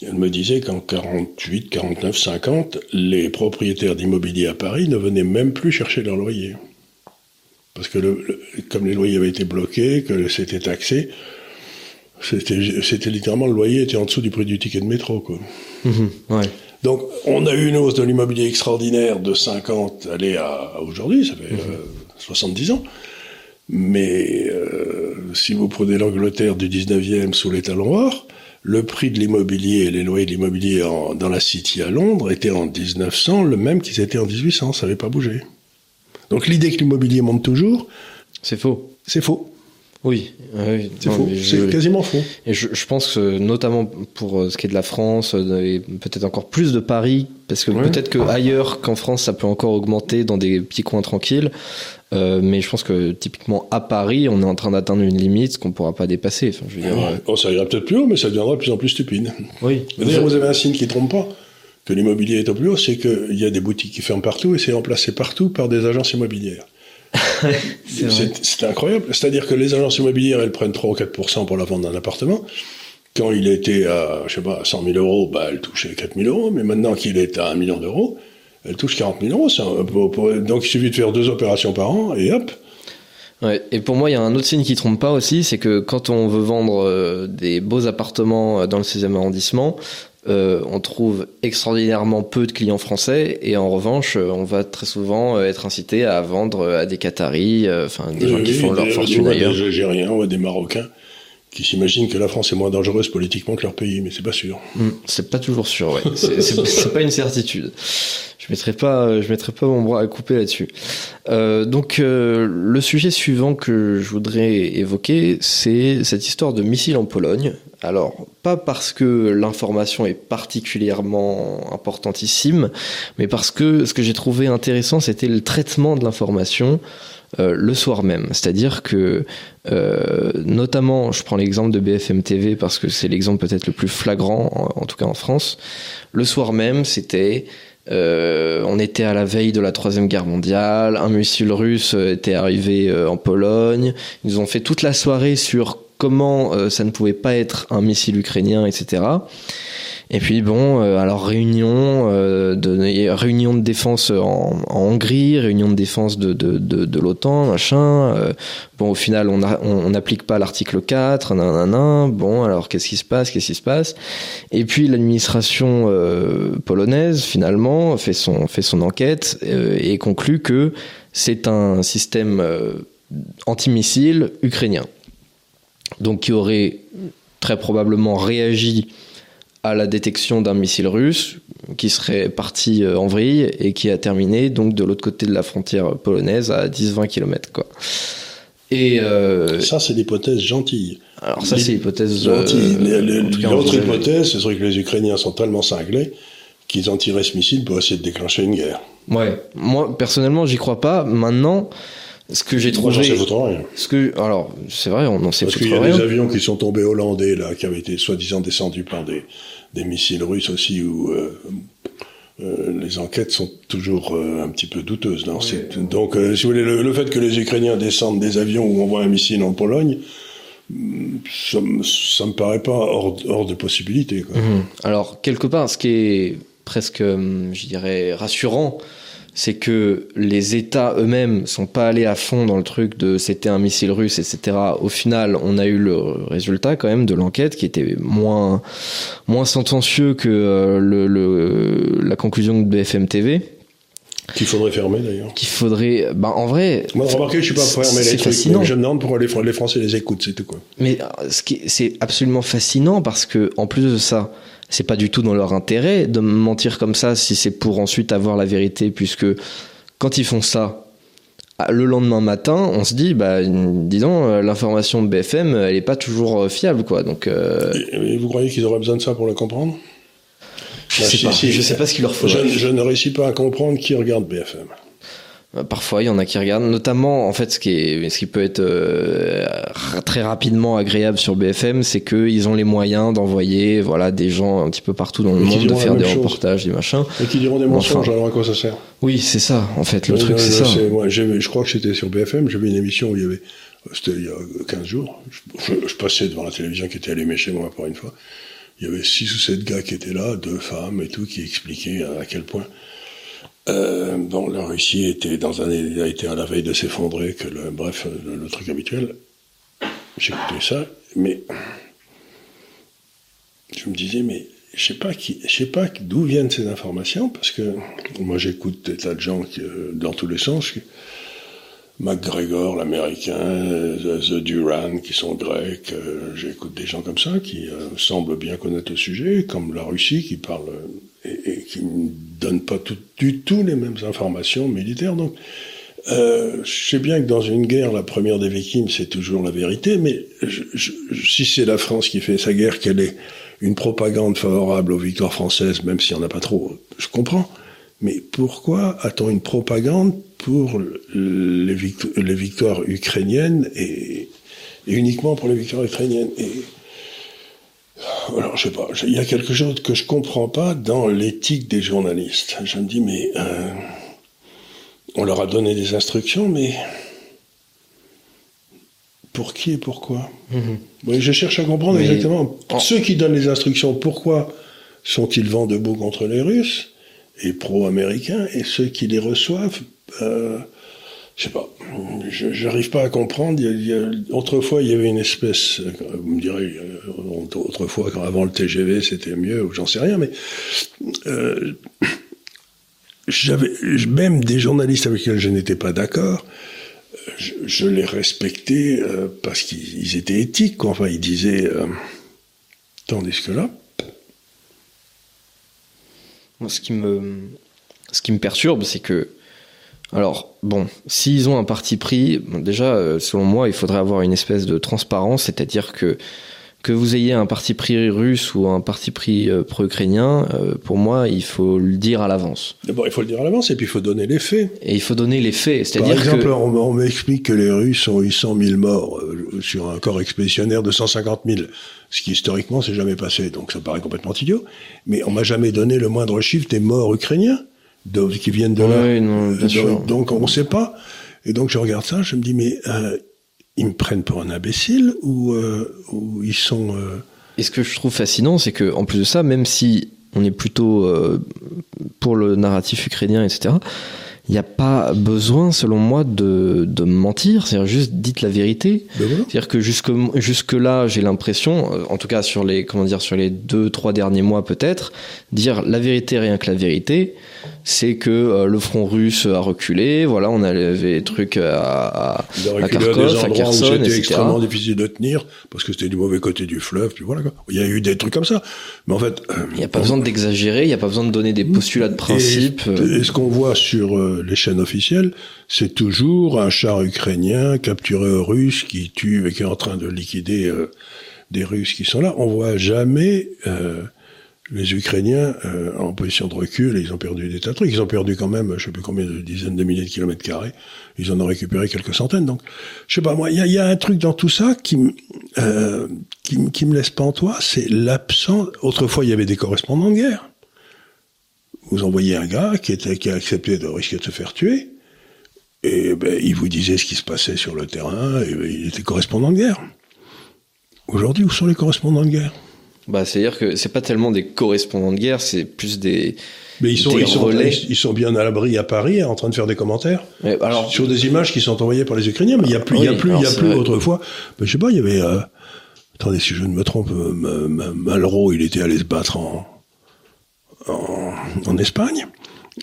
elle me disait qu'en 48, 49, 50, les propriétaires d'immobilier à Paris ne venaient même plus chercher leur loyer. Parce que le, le, comme les loyers avaient été bloqués, que c'était taxé, c'était, c'était littéralement le loyer était en dessous du prix du ticket de métro, quoi. Mmh, ouais. Donc, on a eu une hausse de l'immobilier extraordinaire de 50 aller à, à aujourd'hui, ça fait mmh. euh, 70 ans. Mais euh, si vous prenez l'Angleterre du 19e sous les talons or, le prix de l'immobilier et les loyers de l'immobilier en, dans la City à Londres étaient en 1900 le même qu'ils étaient en 1800, ça n'avait pas bougé. Donc l'idée que l'immobilier monte toujours, c'est faux. C'est faux. Oui, c'est faux. C'est quasiment faux. Et je, je, pense que notamment pour euh, ce qui est de la France euh, et peut-être encore plus de Paris, parce que peut-être que ailleurs qu'en France, ça peut encore augmenter dans des petits coins tranquilles. Euh, mais je pense que typiquement à Paris, on est en train d'atteindre une limite qu'on pourra pas dépasser. Enfin, je veux dire, euh, oh, ça ira peut-être plus haut, mais ça deviendra de plus en plus stupide. Oui. D'ailleurs, vous avez un signe qui trompe pas que l'immobilier est au plus haut, c'est qu'il y a des boutiques qui ferment partout et c'est remplacé partout par des agences immobilières. c'est incroyable. C'est-à-dire que les agences immobilières, elles prennent 3 ou 4% pour la vente d'un appartement. Quand il était à, je sais pas, 100 000 euros, bah, elle touchait 4 000 euros. Mais maintenant qu'il est à 1 million d'euros, elle touche 40 000 euros. donc il suffit de faire deux opérations par an et hop. Ouais, et pour moi, il y a un autre signe qui trompe pas aussi, c'est que quand on veut vendre euh, des beaux appartements euh, dans le 16e arrondissement, euh, on trouve extraordinairement peu de clients français et en revanche, euh, on va très souvent euh, être incité à vendre à des Qataris, enfin des gens qui font leur fortune ailleurs. Des Algériens ou des Marocains qui s'imaginent que la France est moins dangereuse politiquement que leur pays, mais c'est pas sûr. Hmm, c'est pas toujours sûr, ouais. C'est pas une certitude. Je mettrai pas, je mettrai pas mon bras à couper là-dessus. Euh, donc le sujet suivant que je voudrais évoquer, c'est cette histoire de missiles en Pologne. Alors, pas parce que l'information est particulièrement importantissime, mais parce que ce que j'ai trouvé intéressant, c'était le traitement de l'information euh, le soir même. C'est-à-dire que, euh, notamment, je prends l'exemple de BFM TV parce que c'est l'exemple peut-être le plus flagrant, en, tout cas en France. Le soir même, c'était euh, on était à la veille de la troisième guerre mondiale, un missile russe était arrivé en Pologne. Ils ont fait toute la soirée sur comment euh, ça ne pouvait pas être un missile ukrainien, etc. Et puis bon, euh, alors réunion euh, de réunion de défense en, Hongrie, réunion de défense de, de, de, l'OTAN, machin. bon, au final, on n'applique pas l'article 4, nanana. Bon, alors qu'est-ce qui se passe Qu'est-ce qui se passe? Et puis l'administration polonaise finalement fait son fait son enquête et conclut que c'est un système antimissile ukrainien donc qui aurait très probablement réagi à la détection d'un missile russe qui serait parti euh, en vrille et qui a terminé donc de l'autre côté de la frontière polonaise à 10-20 km quoi. Et euh, ça c'est l'hypothèse gentille. Alors ça c'est l'hypothèse euh, gentille. L'autre hypothèse, ce serait que les Ukrainiens sont tellement cinglés qu'ils ont tiré ce missile pour essayer de déclencher une guerre. Ouais, moi personnellement j'y crois pas. Maintenant, ce que j'ai trouvé. rien. Ce que, alors, c'est vrai, on n'en sait Parce qu'il y a des avions qui sont tombés hollandais, là, qui avaient été soi-disant descendus par des, des missiles russes aussi, où euh, euh, les enquêtes sont toujours euh, un petit peu douteuses. Non? Donc, si vous voulez, le, fait que les Ukrainiens descendent des avions où on voit un missile en Pologne, ça, ça me paraît pas hors, hors de possibilité. Quoi. Mhm. Alors, quelque part, ce qui est presque, je dirais, rassurant, c'est que les États eux-mêmes sont pas allés à fond dans le truc de c'était un missile russe, etc. Au final, on a eu le résultat quand même de l'enquête qui était moins moins sentencieux que euh, le, la conclusion de BFM TV. Qu'il faudrait fermer d'ailleurs. Qu'il faudrait, bah en vrai. Moi, remarquez, je suis pas fermer les trucs. Fascinant. je me demande pourquoi les, les Français les écoutent, c'est tout quoi. Mais euh, ce qui, c'est absolument fascinant parce que en plus de ça, c'est pas du tout dans leur intérêt de mentir comme ça si c'est pour ensuite avoir la vérité, puisque quand ils font ça, ah, le lendemain matin, on se dit, bah, disons, euh, l'information de BFM, elle est pas toujours euh, fiable, quoi. Donc, euh, et, vous croyez qu'ils auraient besoin de ça pour la comprendre? Je, ne sais, pas. je sais pas ce qu'il leur faut. Je, je, ne réussis pas à comprendre qui regarde BFM. Parfois, il y en a qui regardent, notamment en fait ce qui est, ce qui peut être euh, très rapidement agréable sur BFM, c'est qu'ils ont les moyens d'envoyer voilà des gens un petit peu partout dans le monde, de faire des reportages, des machins. Et qui diront des mensonges. alors à quoi ça sert? Oui, c'est ça. En fait, le truc c'est ça. Moi, je crois que c'était sur BFM. J'avais une émission où il y avait, c'était il y a 15 jours. Je, je, passais devant la télévision qui était allumée chez moi pour une fois. Il y avait six ou sept gars qui étaient là, deux femmes et tout, qui expliquaient à quel point euh, bon, la Russie était dans un, a été à la veille de s'effondrer, que le, bref, le, truc habituel. J'écoutais ça, mais je me disais, mais je sais pas qui, je sais pas d'où viennent ces informations, parce que moi j'écoute des tas de gens qui, euh, dans tous les sens. McGregor, l'américain, The Duran, qui sont grecs, euh, j'écoute des gens comme ça qui euh, semblent bien connaître le sujet, comme la Russie qui parle et, qui donne pas du tout les mêmes informations militaires. Donc, euh, je sais bien que dans une guerre, la première des victimes, c'est toujours la vérité, mais si c'est la France qui fait sa guerre, qu'elle est une propagande favorable aux victoires françaises, même s'il n'y en a pas trop, je comprends. Mais pourquoi a-t-on une propagande pour les, victoires ukrainiennes et, uniquement pour les victoires ukrainiennes? Et, alors, je sais pas, il y a quelque chose que je comprends pas dans l'éthique des journalistes. Je me dis, mais euh, on leur a donné des instructions, mais pour qui et pourquoi? Mhm. Je cherche à comprendre exactement. Ceux qui donnent les instructions, pourquoi sont-ils vent debout contre les Russes et pro-américains Et ceux qui les reçoivent, euh, je sais pas, je n'arrive pas à comprendre. autrefois, il y avait une espèce, vous me direz, euh, autrefois, avant le TGV, c'était mieux, ou j'en sais rien, mais euh, j'avais même des journalistes avec lesquels je n'étais pas d'accord. Je, les respectais euh, parce qu'ils étaient éthiques. Enfin, ils disaient, tandis que là, ce qui me, ce qui me perturbe, c'est que alors, bon, s'ils ont un parti pris, déjà, euh, selon moi, il faudrait avoir une espèce de transparence, c'est-à-dire que que vous ayez un parti pris russe ou un parti pris euh, pro-ukrainien, euh, pour moi, il faut le dire à l'avance. D'abord, il faut le dire à l'avance et puis il faut donner les faits. Et il faut donner les faits. C'est-à-dire Par exemple, on, m'explique que les Russes ont eu 100 000 morts sur un corps expéditionnaire de 150 000, ce qui historiquement s'est jamais passé, donc ça paraît complètement idiot. Mais on m'a jamais donné le moindre chiffre des morts ukrainiens qui viennent de là. donc, donc, on ne sait pas. Et donc je regarde ça, je me dis mais euh, ils me prennent pour un imbécile ou, euh, ou ils sont. Euh... Et ce que je trouve fascinant, c'est que en plus de ça, même si on est plutôt euh, pour le narratif ukrainien, etc. Il n'y a pas besoin, selon moi, de, de mentir. C'est-à-dire juste dites la vérité. Ben C'est-à-dire que jusque jusque là, j'ai l'impression, en tout cas sur les comment dire sur les deux trois derniers mois peut-être, dire la vérité rien que la vérité c'est que euh, le front russe a reculé. Voilà, on avait des trucs à, à, à Kharkov, à Kherson, C'était extrêmement difficile de tenir parce que c'était du mauvais côté du fleuve. Puis voilà, quoi. il y a eu des trucs comme ça. Mais en fait, euh, il n'y a pas besoin d'exagérer. Il n'y a pas besoin de donner des postulats de principe. Et, ce qu'on voit sur euh, les chaînes officielles, c'est toujours un char ukrainien capturé aux Russes qui tue et qui est en train de liquider des Russes qui sont là. On voit jamais les Ukrainiens, euh, en position de recul, ils ont perdu des tas de trucs. Ils ont perdu quand même, je sais plus combien de dizaines de milliers de kilomètres carrés. Ils en ont récupéré quelques centaines. Donc, je sais pas moi, il y a, un truc dans tout ça qui, euh, qui, qui me laisse pantois, c'est l'absence. Autrefois, il y avait des correspondants de guerre. Vous envoyez un gars qui était qui a accepté de risquer de se faire tuer, et ben, il vous disait ce qui se passait sur le terrain, et ben, il était correspondant de guerre. Aujourd'hui, où sont les correspondants de guerre? Bah, c'est-à-dire que c'est pas tellement des correspondants de guerre, c'est plus des. Mais ils sont, ils sont, ils sont, bien à l'abri à Paris, en train de faire des commentaires. alors, sur des images qui sont envoyées par les Ukrainiens, mais il y a plus, il y a plus, il y a plus autrefois. Mais je sais pas, il y avait. Euh, attendez, si je ne me trompe, euh, Malraux, il était allé se battre en, en, en Espagne.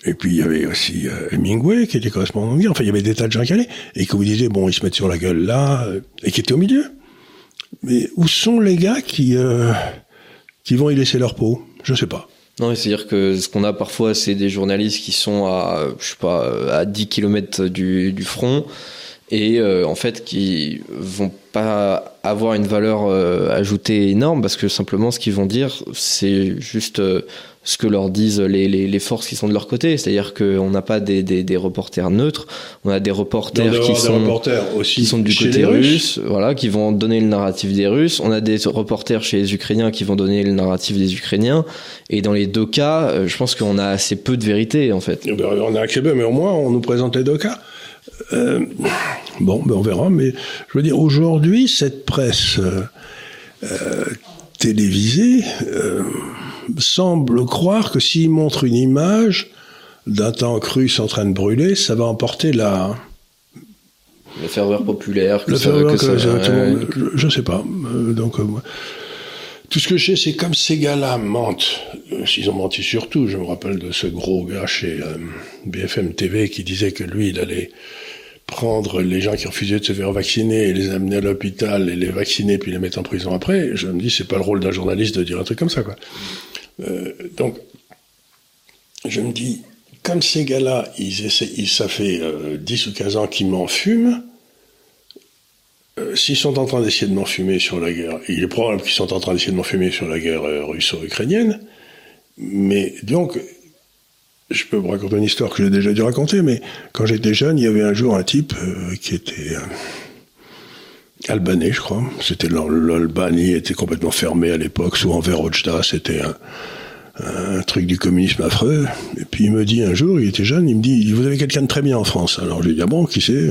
Et puis il y avait aussi euh, Hemingway qui était correspondant de guerre. Enfin, il y avait des tas de gens qui allaient et qui vous disaient bon, ils se mettent sur la gueule là, et qui étaient au milieu. Mais où sont les gars qui qui vont y laisser leur peau. Je sais pas. Non, c'est-à-dire que ce qu'on a parfois, c'est des journalistes qui sont à, je sais pas, à 10 km du, front et euh, en fait qui vont pas avoir une valeur euh, ajoutée énorme parce que simplement ce qu'ils vont dire, c'est juste euh, ce que leur disent les, les, les, forces qui sont de leur côté. C'est-à-dire qu'on n'a pas des, des, des, reporters neutres, on a des reporters, qui, sont, aussi qui sont du côté russe, voilà, qui vont donner le narratif des Russes. On a des reporters chez les Ukrainiens qui vont donner le narratif des Ukrainiens. Et dans les deux cas, euh, je pense qu'on a assez peu de vérité, en fait. Eh ben, on a peu, mais au moins on nous présente les deux cas. Euh, bon, ben on verra, mais je veux dire, aujourd'hui, cette presse euh, euh télévisée euh, semble croire que s'il montre une image d'un tank russe en train de brûler, ça va emporter la... Le ferveur populaire. Le ferveur, que, je, ne sais pas. Euh, donc, euh, tout ce que je sais, c'est comme ces gars-là mentent. Euh, s'ils ont menti surtout, je me rappelle de ce gros gars chez BFM TV qui disait que lui, il allait prendre les gens qui refusaient de se faire vacciner et les amener à l'hôpital et les vacciner puis les mettre en prison après. Je me dis, c'est pas le rôle d'un journaliste de dire un truc comme ça, quoi. Euh, donc, je me dis, comme ces gars-là, ils ils, ça fait 10 ou 15 ans qu'ils m'en fument, s'ils sont en train d'essayer de m'enfumer sur la guerre, il est probable qu'ils sont en train d'essayer de m'enfumer sur la guerre russo-ukrainienne, mais donc, je peux vous raconter une histoire que j'ai déjà dû raconter, mais quand j'étais jeune, il y avait un jour un type euh, qui était euh, albanais, je crois. C'était l'Albanie était complètement fermée à l'époque, sous Enver Hoxha, c'était un, truc du communisme affreux. Et puis il me dit un jour, il était jeune, il me dit, vous avez quelqu'un de très bien en France? Alors je lui dis, ah bon, qui c'est?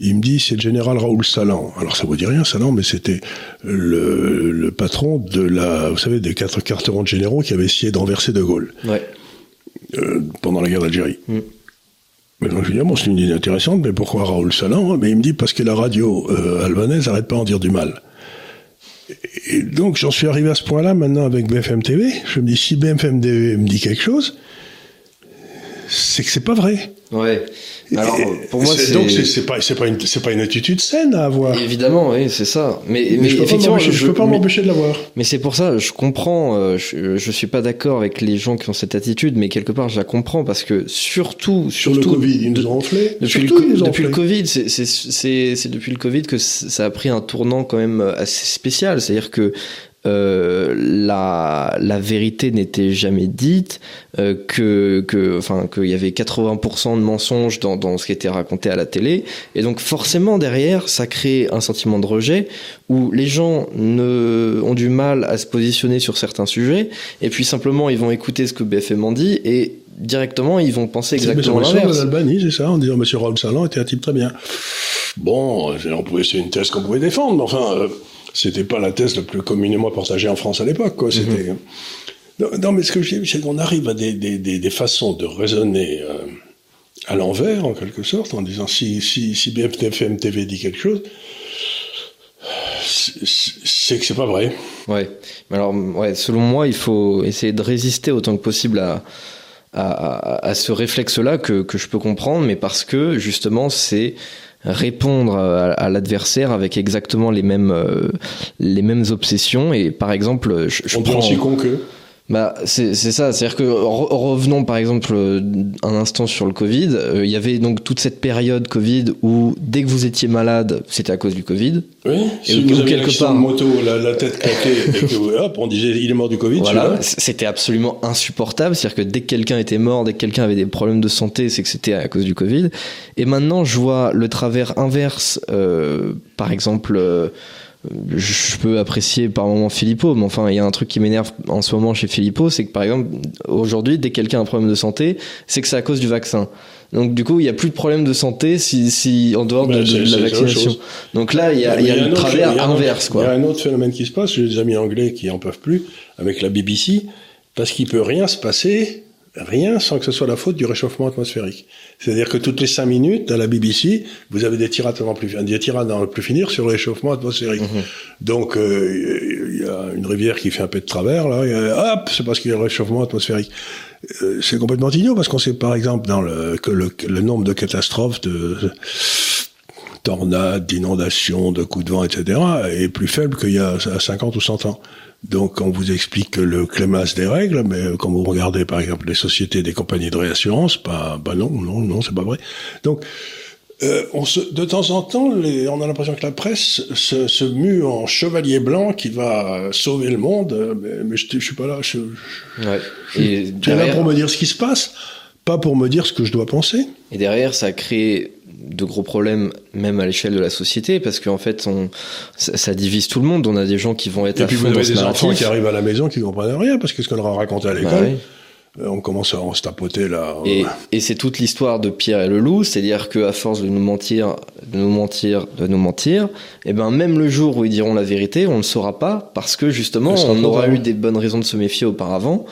Il me dit, c'est le général Raoul Salan. Alors ça vous dit rien, Salan, mais c'était le, le, patron de la, vous savez, des quatre carterons de généraux qui avaient essayé d'enverser De Gaulle. Ouais. Euh, pendant la guerre d'Algérie. Mm. Mais donc je lui dis, bon, c'est une idée intéressante, mais pourquoi Raoul Salan Mais il me dit, parce que la radio euh, albanaise n'arrête pas en dire du mal. Et donc j'en suis arrivé à ce point-là maintenant avec BFM TV. Je me dis, si BFM TV me dit quelque chose, c'est que c'est pas vrai. Ouais. Alors, pour moi, c'est donc c'est pas c'est pas une c'est pas une attitude saine à avoir. Évidemment, oui, c'est ça. Mais, mais, je peux effectivement, je, je, peux pas m'empêcher de l'avoir. Mais c'est pour ça, je comprends. Euh, je, je suis pas d'accord avec les gens qui ont cette attitude, mais quelque part, je la comprends parce que surtout, sur le Covid, ils nous ont enflé. Depuis le, depuis le Covid, c'est c'est c'est depuis le Covid que ça a pris un tournant quand même assez spécial. C'est-à-dire que euh, la, la vérité n'était jamais dite, euh, que, que, enfin, qu'il y avait 80% de mensonges dans, dans ce qui était raconté à la télé, et donc forcément derrière, ça crée un sentiment de rejet où les gens ne, ont du mal à se positionner sur certains sujets, et puis simplement ils vont écouter ce que BFM en dit et directement ils vont penser exactement l'inverse. C'est l'Albanie, c'est ça, en disant Monsieur Raoul Salan était un type très bien. Bon, on pouvait, c'est une thèse qu'on pouvait défendre, mais enfin. Euh, c'était pas la thèse la plus communément partagée en France à l'époque. Quoi. C'était. Mhm. non, mais ce que je dis, c'est qu'on arrive à des, des, des, façons de raisonner euh, à l'envers, en quelque sorte, en disant si, si, si BFM TV dit quelque chose, c'est que c'est pas vrai. Ouais. Alors, ouais, selon moi, il faut essayer de résister autant que possible à, à, à ce réflexe-là que, que je peux comprendre, mais parce que justement, c'est répondre à, l'adversaire avec exactement les mêmes euh, les mêmes obsessions. Et par exemple je, je on prends aussi con que bah, c'est ça, c'est-à-dire que revenons par exemple euh, un instant sur le Covid. Euh, il y avait donc toute cette période Covid où dès que vous étiez malade, c'était à cause du Covid. Oui. Et si vous avez quelque part moto, la, tête claquée, et que hop, on disait il est mort du Covid. Voilà, c'était absolument insupportable. C'est-à-dire que dès que quelqu'un était mort, dès que quelqu'un avait des problèmes de santé, c'est que c'était à cause du Covid. Et maintenant, je vois le travers inverse. Euh, par exemple. Euh, je peux apprécier par moment Philippot, mais enfin, il y a un truc qui m'énerve en ce moment chez Philippot, c'est que par exemple, aujourd'hui, dès que quelqu'un a un problème de santé, c'est que c'est à cause du vaccin. Donc du coup, il n'y a plus de problème de santé si, si en dehors de, bah, la vaccination. Donc là, il y a, il y a, le travers inverse. Il y a un autre phénomène qui se passe, j'ai des amis anglais qui en peuvent plus, avec la BBC, parce qu'il peut rien se passer rien sans que ce soit la faute du réchauffement atmosphérique. C'est-à-dire que toutes les cinq minutes, à la BBC, vous avez des tirades à plus, des tirades à plus finir sur le réchauffement atmosphérique. Mhm. Donc, euh, il y a une rivière qui fait un peu de travers, là, et, hop, c'est parce qu'il y a le réchauffement atmosphérique. Euh, c'est complètement idiot, parce qu'on sait, par exemple, dans le, que le, le nombre de catastrophes, de tornades, d'inondations, de coups de vent, etc., est plus faible qu'il y a 50 ou 100 ans. Donc on vous explique que le clémasse des règles, mais quand vous regardez par exemple les sociétés des compagnies de réassurance, bah, bah non, non, non, c'est pas vrai. Donc euh, on se, de temps en temps, les, on a l'impression que la presse se, se, mue en chevalier blanc qui va sauver le monde, mais, mais je, je, suis pas là. Je, ouais. je, là pour me dire ce qui se passe, pas pour me dire ce que je dois penser. Et derrière, ça crée de gros problèmes même à l'échelle de la société parce qu'en fait on ça, divise tout le monde. On a des gens qui vont être et puis vous avez des enfants qui arrivent à la maison qui comprennent rien parce que ce qu'on leur a raconté à l'école bah euh, on commence à se tapoter là. Et, et c'est toute l'histoire de Pierre et le loup, c'est-à-dire qu'à force de nous mentir, de nous mentir, de nous mentir, et eh ben même le jour où ils diront la vérité, on ne le saura pas parce que justement on aura eu des bonnes raisons de se méfier auparavant.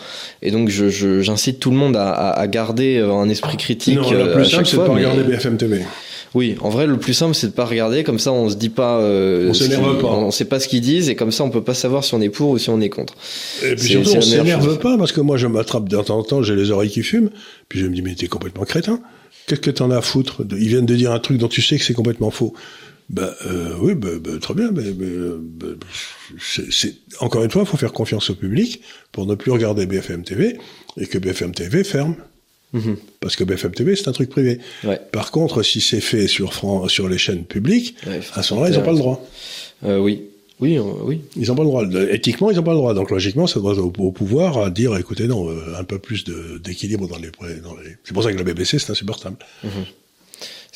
Et donc je, j'incite tout le monde à, à, garder un esprit critique. Non, le plus simple c'est de pas regarder BFM TV. Oui, en vrai, le plus simple, c'est de pas regarder. Comme ça, on se dit pas. Euh, on s'énerve pas. On sait pas ce qu'ils disent et comme ça, on peut pas savoir si on est pour ou si on est contre. Et puis surtout, on s'énerve pas parce que moi, je m'attrape de temps en temps, j'ai les oreilles qui fument. Puis je me dis, mais t'es complètement crétin. Qu'est-ce que t'en as à foutre Ils viennent de dire un truc dont tu sais que c'est complètement faux. Ben euh, oui, ben, ben, très bien. Mais, ben, c'est encore une fois, il faut faire confiance au public pour ne plus regarder BFM TV et que BFM TV ferme. Mhm. Parce que BFM TV, c'est un truc privé. Par contre, si c'est fait sur, sur les chaînes publiques, à ce moment-là, ils n'ont pas le droit. Euh, oui. Oui, euh, oui. Ils n'ont pas le droit. Éthiquement, ils n'ont pas le droit. Donc, logiquement, ça doit au, au pouvoir à dire, écoutez, non, euh, un peu plus d'équilibre dans les, dans les... C'est pour ça que la BBC, c'est insupportable. Mhm.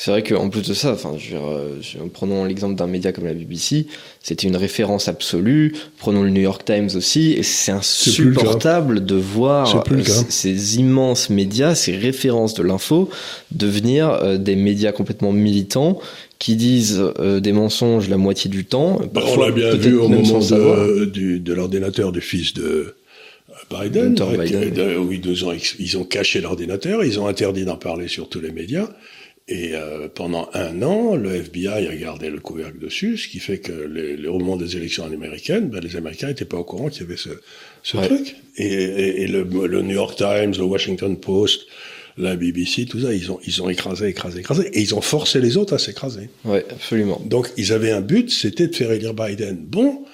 C'est vrai qu'en plus de ça, enfin, je prenons l'exemple d'un média comme la BBC, c'était une référence absolue. Prenons le New York Times aussi, et c'est insupportable de voir ces immenses médias, ces références de l'info, devenir des médias complètement militants qui disent euh, des mensonges la moitié du temps. Bah, on l'a bien vu au moment de, de l'ordinateur du fils de Biden, où ils, ont, ils ont caché l'ordinateur, ils ont interdit d'en parler sur tous les médias. Et euh, pendant un an, le FBI a gardé le couvercle dessus, ce qui fait que les, au moment des élections américaines, ben, les Américains n'étaient pas au courant qu'il y avait ce, ce truc. Et, et, et le, le, New York Times, le Washington Post, la BBC, tout ça, ils ont, ils ont écrasé, écrasé, écrasé, et ils ont forcé les autres à s'écraser. Oui, absolument. Donc, ils avaient un but, c'était de faire élire Biden. Bon,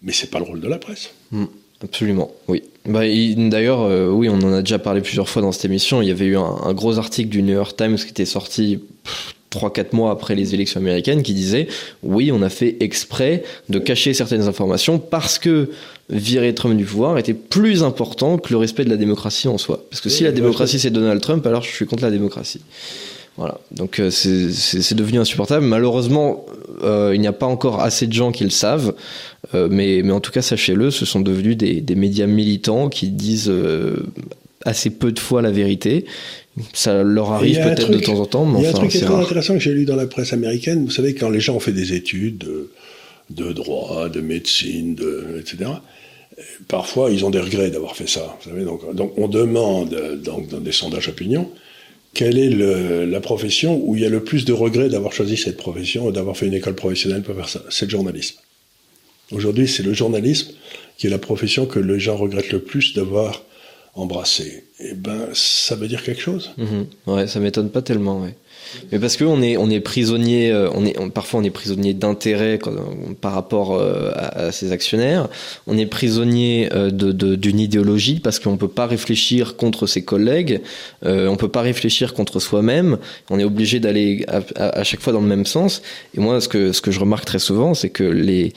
mais c'est pas le rôle de la presse. Hmm, absolument, oui. Bah, D'ailleurs, euh, oui, on en a déjà parlé plusieurs fois dans cette émission. Il y avait eu un, gros article du New York Times qui était sorti 3-4 mois après les élections américaines qui disait oui, on a fait exprès de cacher certaines informations parce que virer Trump du pouvoir était plus important que le respect de la démocratie en soi. Parce que si la démocratie c'est Donald Trump, alors je suis contre la démocratie. Voilà. Donc euh, c'est devenu insupportable. Malheureusement, euh, il n'y a pas encore assez de gens qui le savent. Euh, mais, mais en tout cas, sachez-le, ce sont devenus des, des médias militants qui disent assez peu de fois la vérité. Ça leur arrive peut-être de temps en temps, mais Il y a un truc qui est très intéressant que j'ai lu dans la presse américaine. Vous savez, quand les gens ont fait des études de, de droit, de médecine, de, etc., parfois ils ont des regrets d'avoir fait ça. Vous savez, donc, donc on demande donc, dans des sondages opinion quelle est la profession où il y a le plus de regrets d'avoir choisi cette profession, d'avoir fait une école professionnelle pour faire ça C'est le journalisme. Aujourd'hui, c'est le journalisme qui est la profession que les gens regrettent le plus d'avoir embrasser, eh ben, ça veut dire quelque chose. Mhm. Ouais, ça m'étonne pas tellement, ouais. Mais parce qu'on est, on est prisonnier, euh, on est, parfois on est prisonnier d'intérêt par rapport euh, à, ses actionnaires. On est prisonnier euh, d'une idéologie parce qu'on peut pas réfléchir contre ses collègues, euh, on peut pas réfléchir contre soi-même. On est obligé d'aller à, chaque fois dans le même sens. Et moi, ce que, ce que je remarque très souvent, c'est que les,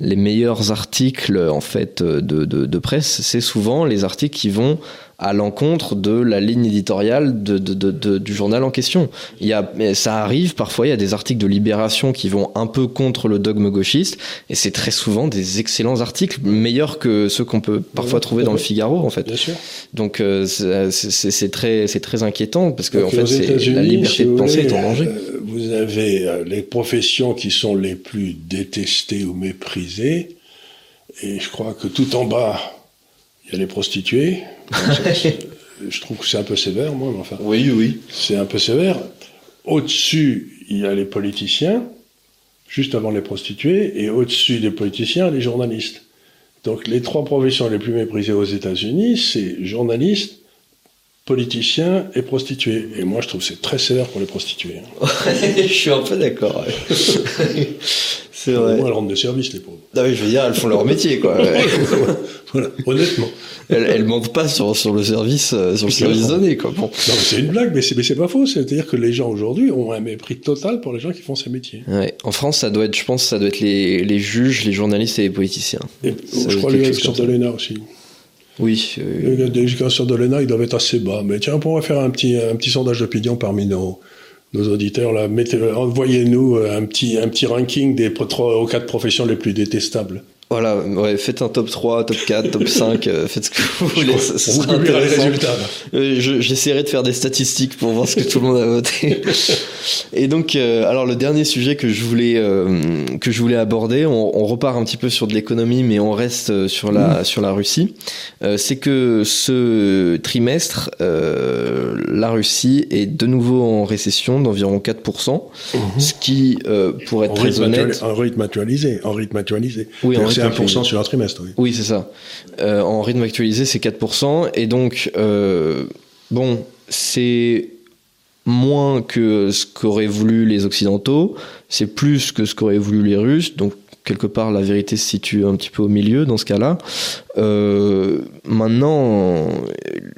les meilleurs articles en fait de, de presse, c'est souvent les articles qui vont à l'encontre de la ligne éditoriale de, de, du journal en question. Il y a, ça arrive parfois, il y a des articles de Libération qui vont un peu contre le dogme gauchiste, et c'est très souvent des excellents articles, meilleurs que ceux qu'on peut parfois trouver dans le Figaro, en fait. Bien sûr. Donc euh, c'est très, très inquiétant parce que en fait, la liberté de penser est en danger. Euh, vous avez euh, les professions qui sont les plus détestées ou méprisées, et je crois que tout en bas il y a les prostituées. Je trouve que c'est un peu sévère, moi, mais enfin. Oui, oui. C'est un peu sévère. Au-dessus, il y a les politiciens, juste avant les prostituées, et au-dessus des politiciens, les journalistes. Donc les trois professions les plus méprisées aux États-Unis, c'est journalistes, politiciens et prostituées. Et moi, je trouve que c'est très sévère pour les prostituées. je suis un peu d'accord. C'est vrai. Au moins, elles rendent des services, les pauvres. Non, mais je veux dire, elles font leur métier, quoi. voilà, honnêtement. Elles, elles mentent pas sur, sur le service, euh, sur le service donné, quoi. Bon. Non, c'est une blague, mais c'est, mais c'est pas faux. C'est-à-dire que les gens aujourd'hui ont un mépris total pour les gens qui font ces métiers. Ouais. En France, ça doit être, je pense, ça doit être les, les juges, les journalistes et les politiciens. Et, je crois les éducateurs de l'ENA aussi. Oui. Euh... Les éducateurs de l'ENA, ils doivent être assez bas. Mais tiens, on pourrait faire un petit, un petit sondage d'opinion parmi nos, nos auditeurs là, envoyez-nous un petit un petit ranking des trois ou quatre professions les plus détestables. Voilà, ouais, faites un top 3, top 4, top 5, euh, faites ce que vous voulez. Ça, ça sera résultats. Euh, J'essaierai de faire des statistiques pour voir ce que tout le monde a voté. Et donc, euh, alors le dernier sujet que je voulais euh, que je voulais aborder, on, on, repart un petit peu sur de l'économie, mais on reste sur la mmh. sur la Russie. C'est que ce trimestre, la Russie est de nouveau en récession d'environ 4%, mmh. ce qui, pour être en très honnête, en rythme actualisé, en rythme actualisé. Oui, en c'est 1% sur un trimestre. Oui, oui c'est ça. Euh, en rythme actualisé, c'est 4%. Et donc, euh, bon, c'est moins que ce qu'auraient voulu les Occidentaux, c'est plus que ce qu'auraient voulu les Russes. Donc, quelque part la vérité se situe un petit peu au milieu dans ce cas-là. Euh, maintenant,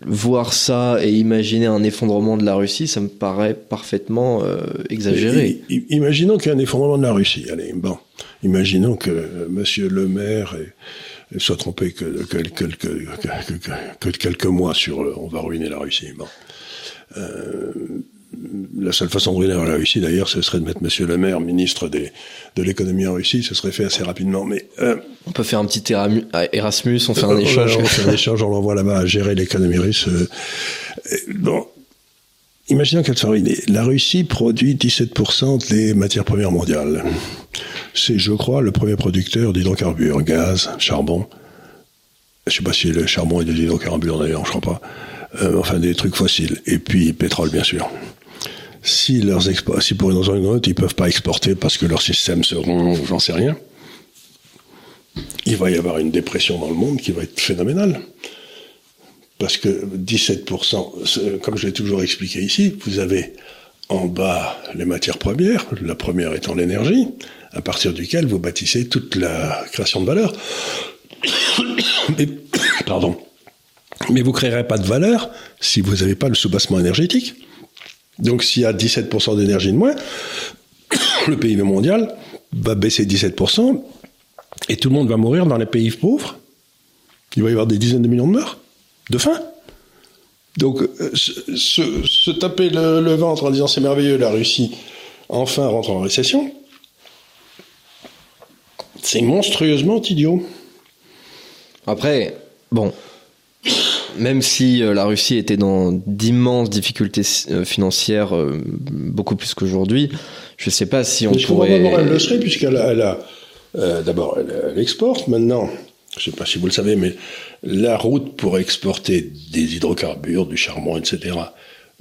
voir ça et imaginer un effondrement de la Russie, ça me paraît parfaitement euh, exagéré. imaginons qu'il y a un effondrement de la Russie. Allez, bon, imaginons que Monsieur Le Maire soit trompé que, que, que, quelques mois sur on va ruiner la Russie. Bon. Euh, la seule façon de ruiner la Russie, d'ailleurs, ce serait de mettre Monsieur le maire ministre des, de l'économie en Russie. Ce serait fait assez rapidement. Mais euh, on peut faire un petit Erasmus, on fait un échange. on fait un échange, on l'envoie là-bas à gérer l'économie russe. Euh, bon, imaginons qu'elle soit. La Russie produit 17% des matières premières mondiales. C'est, je crois, le premier producteur d'hydrocarbures, gaz, charbon. Je sais pas si le charbon est des hydrocarbures d'ailleurs, je crois pas. Euh, enfin des trucs fossiles, et puis pétrole bien sûr. Si, leurs si pour une raison ou une autre, ils peuvent pas exporter parce que leurs systèmes seront, j'en sais rien, il va y avoir une dépression dans le monde qui va être phénoménale. Parce que 17%, comme je l'ai toujours expliqué ici, vous avez en bas les matières premières, la première étant l'énergie, à partir duquel vous bâtissez toute la création de valeur. Pardon. Mais vous ne créerez pas de valeur si vous n'avez pas le soubassement énergétique. Donc s'il y a 17% d'énergie de moins, le PIB mondial va baisser 17% et tout le monde va mourir dans les pays pauvres. Il va y avoir des dizaines de millions de morts, de faim. Donc euh, se, taper le, le, ventre en disant c'est merveilleux, la Russie enfin rentre en récession, c'est monstrueusement idiot. Après, bon, même si euh, la Russie était dans d'immenses difficultés euh, financières, euh, beaucoup plus qu'aujourd'hui, je ne sais pas si on Mais pourrait. elle le serait puisqu'elle a, d'abord, elle, exporte. Maintenant, je ne sais pas si vous le savez, mais la route pour exporter des hydrocarbures, du charbon, etc.,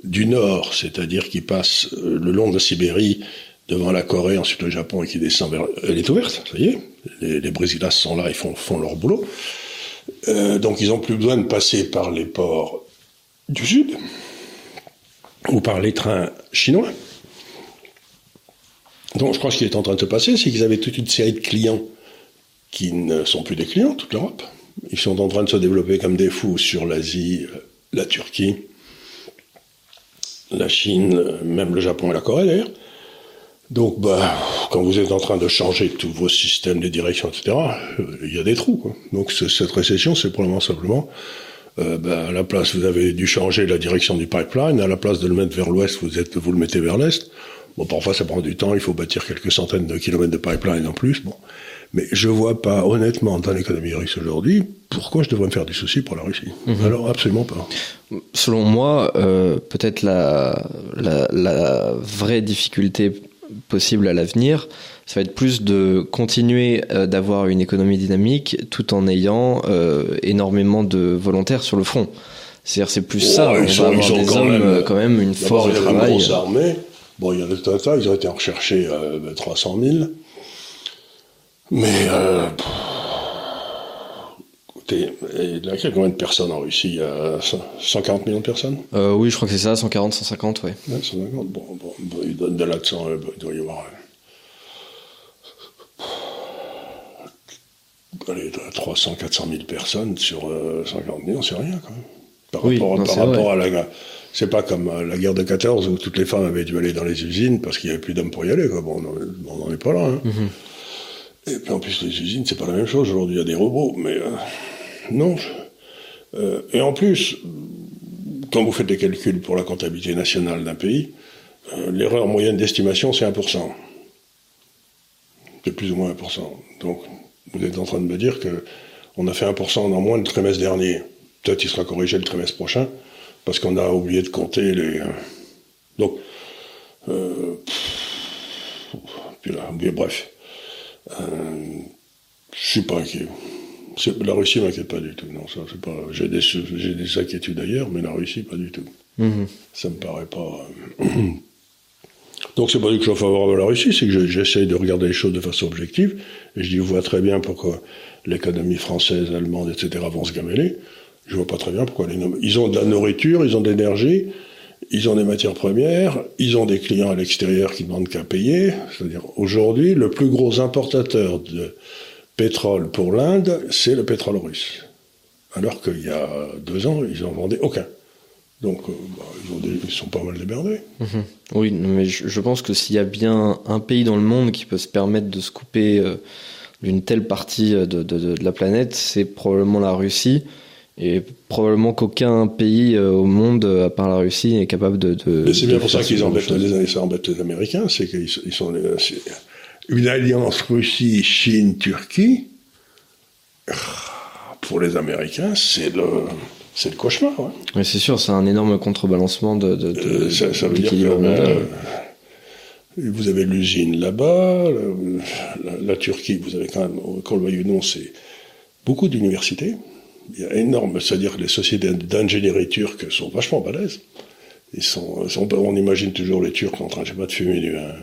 du nord, c'est-à-dire qui passe le long de la Sibérie, devant la Corée, ensuite le Japon et qui descend vers, elle est ouverte, ça y est. Les, les brise sont là, ils font, font leur boulot. Euh, donc ils n'ont plus besoin de passer par les ports du Sud ou par les trains chinois. Donc je crois que ce qui est en train de se passer, c'est qu'ils avaient toute une série de clients qui ne sont plus des clients, toute l'Europe. Ils sont en train de se développer comme des fous sur l'Asie, la Turquie, la Chine, même le Japon et la Corée d'ailleurs. Donc, bah, quand vous êtes en train de changer tous vos systèmes de direction, etc., il y a des trous. Quoi. Donc, cette récession, c'est probablement simplement, euh, bah, à la place, vous avez dû changer la direction du pipeline. À la place de le mettre vers l'ouest, vous êtes, vous le mettez vers l'est. Bon, parfois, ça prend du temps. Il faut bâtir quelques centaines de kilomètres de pipeline en plus. Bon, mais je vois pas, honnêtement, dans l'économie russe aujourd'hui, pourquoi je devrais me faire des soucis pour la Russie. Mhm. Alors, absolument pas. Selon moi, euh, peut-être la, la, la vraie difficulté possible à l'avenir, ça va être plus de continuer euh, d'avoir une économie dynamique tout en ayant euh, énormément de volontaires sur le front. C'est-à-dire c'est plus ça, ils on va avoir des quand hommes, même, quand même une force de travail. Bon, il y en a tout tas, ils ont été recherchés euh, 300 000. Mais euh, écoutez, il y a combien de personnes en Russie? Il y a 140 millions de personnes? Euh, Oui, je crois que c'est ça, 140, 150, ouais. ouais 150, bon, bon, bon, il donne de là-dedans, il doit y avoir... allez, 300, 400 000 personnes sur euh, 50 millions, c'est rien quand même. Par oui, rapport, non, par rapport à la. C'est pas comme euh, la guerre de 14 où toutes les femmes avaient dû aller dans les usines parce qu'il n'y avait plus d'hommes pour y aller. Quoi. Bon, on n'en est pas là. Hein. Mm -hmm. Et puis en plus, les usines, c'est pas la même chose. Aujourd'hui, il y a des robots, mais euh, non. Euh, et en plus, quand vous faites des calculs pour la comptabilité nationale d'un pays, euh, l'erreur moyenne d'estimation, c'est 1%. C'est plus ou moins 1%. Donc, vous êtes en train de me dire que on a fait 1% en moins le trimestre dernier. Peut-être qu'il sera corrigé le trimestre prochain, parce qu'on a oublié de compter les. Euh, donc, puis là, bref, je suis pas inquiet. La Russie m'inquiète pas du tout. Non, ça, c'est pas. J'ai des, j'ai des inquiétudes ailleurs, mais la Russie, pas du tout. Mmh. Ça me paraît pas. Euh, Donc c'est pas du que je suis favorable à la Russie, c'est que j'essaye de regarder les choses de façon objective, et je dis, vous voyez très bien pourquoi l'économie française, allemande, etc. vont se gameler. Je vois pas très bien pourquoi les... Ils ont de la nourriture, ils ont de l'énergie, ils ont des matières premières, ils ont des clients à l'extérieur qui demandent qu'à payer. C'est-à-dire, aujourd'hui, le plus gros importateur de pétrole pour l'Inde, c'est le pétrole russe. Alors qu'il y a deux ans, ils n'en vendaient aucun. Donc, euh, bah, ils, sont pas mal débordés. Mhm. Oui, mais je, pense que s'il y a bien un pays dans le monde qui peut se permettre de se couper euh, d'une telle partie de, de la planète, c'est probablement la Russie. Et probablement qu'aucun pays euh, au monde, à part la Russie, n'est capable de. de c'est bien pour ça qu'ils embêtent les, ça embête les Américains, c'est qu'ils ils sont une alliance Russie, Chine, Turquie. Pour les Américains, c'est le c'est le cauchemar. Ouais. Mais c'est sûr, c'est un énorme contrebalancement de. de, euh, ça, ça, veut dire que euh, vous avez l'usine là-bas, la, la, Turquie, vous avez quand même, quand le voyez non, c'est beaucoup d'universités énorme, c'est-à-dire que les sociétés d'ingénierie turques sont vachement balèzes. Ils sont, on imagine toujours les Turcs en train, de fumer du, un,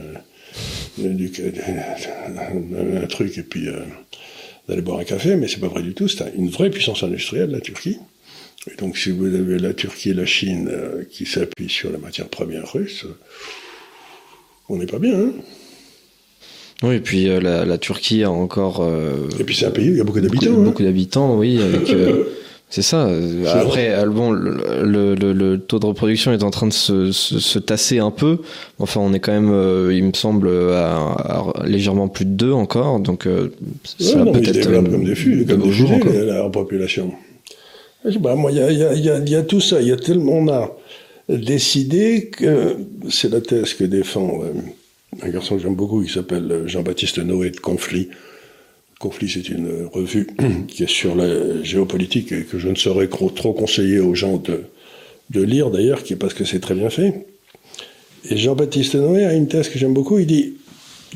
truc et puis euh, d'aller boire un café, mais c'est pas vrai du tout. C'est une vraie puissance industrielle, la Turquie. Et donc, si vous avez la Turquie et la Chine euh, qui s'appuient sur la matière première russe, on n'est pas bien. Hein oui, et puis euh, la, la, Turquie a encore. Euh, et puis c'est un pays où il y a beaucoup d'habitants. Beaucoup, hein. d'habitants, oui. Avec, euh, c'est ça. Après, bon, le, le, le, taux de reproduction est en train de se, se, se tasser un peu. Enfin, on est quand même, il me semble, à, légèrement plus de 2 encore. Donc, ça ouais, peut-être. comme des fûts, comme des jours, la, population. Bah, moi, il y a, y, y, y a tout ça. Il y a tellement. On a décidé que. C'est la thèse que défend un garçon que j'aime beaucoup, qui s'appelle Jean-Baptiste Noé de Conflit. Conflit, c'est une revue qui est sur la géopolitique et que je ne saurais trop conseiller aux gens de, de lire d'ailleurs, parce que c'est très bien fait. Et Jean-Baptiste Noé a une thèse que j'aime beaucoup. Il dit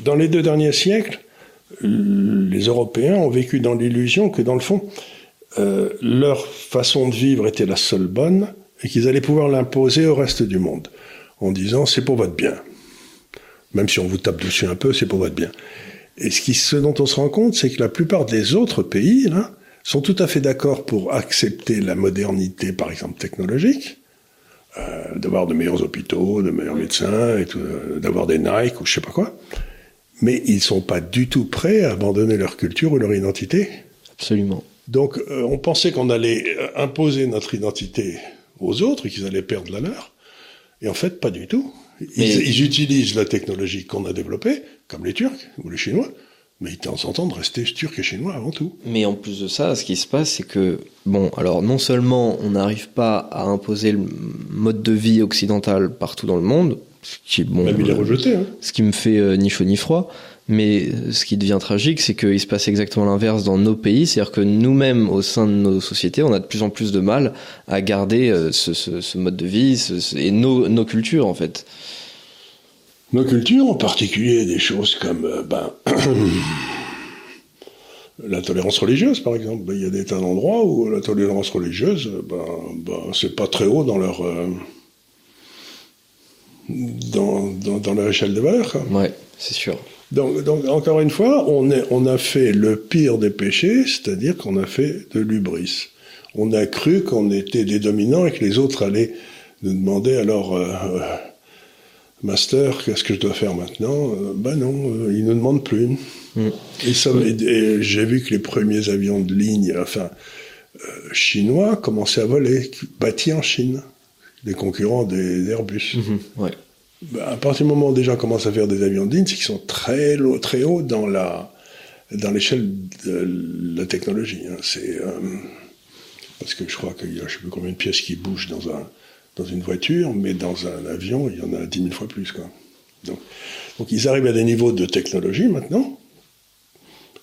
Dans les deux derniers siècles, les Européens ont vécu dans l'illusion que, dans le fond, euh, leur façon de vivre était la seule bonne et qu'ils allaient pouvoir l'imposer au reste du monde en disant c'est pour votre bien. Même si on vous tape dessus un peu, c'est pour votre bien. Et ce, qui, ce dont on se rend compte, c'est que la plupart des autres pays, là, sont tout à fait d'accord pour accepter la modernité, par exemple technologique, euh, d'avoir de meilleurs hôpitaux, de meilleurs médecins, et euh, d'avoir des Nike ou je sais pas quoi. Mais ils sont pas du tout prêts à abandonner leur culture ou leur identité. Absolument. Donc, euh, on pensait qu'on allait imposer notre identité aux autres et qu'ils allaient perdre la leur. Et en fait, pas du tout. Ils, utilisent la technologie qu'on a développée, comme les Turcs ou les Chinois, mais ils temps en de rester turcs et chinois avant tout. Mais en plus de ça, ce qui se passe, c'est que, bon, alors non seulement on n'arrive pas à imposer le mode de vie occidental partout dans le monde, ce qui, bon, Même il est rejeté, hein. ce qui me fait euh, ni chaud ni froid, mais ce qui devient tragique, c'est qu'il se passe exactement l'inverse dans nos pays, c'est-à-dire que nous-mêmes, au sein de nos sociétés, on a de plus en plus de mal à garder euh, ce, ce, ce mode de vie ce, et nos, nos cultures, en fait. Nos cultures, en particulier des choses comme euh, ben, la tolérance religieuse, par exemple. Ben, il y a des tas d'endroits où la tolérance religieuse, ben, ben, c'est pas très haut dans leur euh, dans, dans, dans, leur échelle de valeur. Quoi. Ouais, c'est sûr. Donc, donc, encore une fois, on, est, on a fait le pire des péchés, c'est-à-dire qu'on a fait de l'ubris. On a cru qu'on était des dominants et que les autres allaient nous demander alors. Euh, Master, qu'est-ce que je dois faire maintenant? Euh, Ben non, euh, ils ne demandent plus. Mm. Et, j'ai vu que les premiers avions de ligne, enfin euh, chinois, commençaient à voler, bâtis en Chine, des concurrents des, Airbus. Mm-hmm. Ben, à partir du moment où des gens commencent à faire des avions de ligne, c'est qu'ils sont très, très hauts dans la dans l'échelle de la technologie. Hein. C'est parce que je crois qu'il y a je sais plus combien de pièces qui bougent dans un dans une voiture, mais dans un avion, il y en a dix mille fois plus. Donc ils arrivent à des niveaux de technologie maintenant,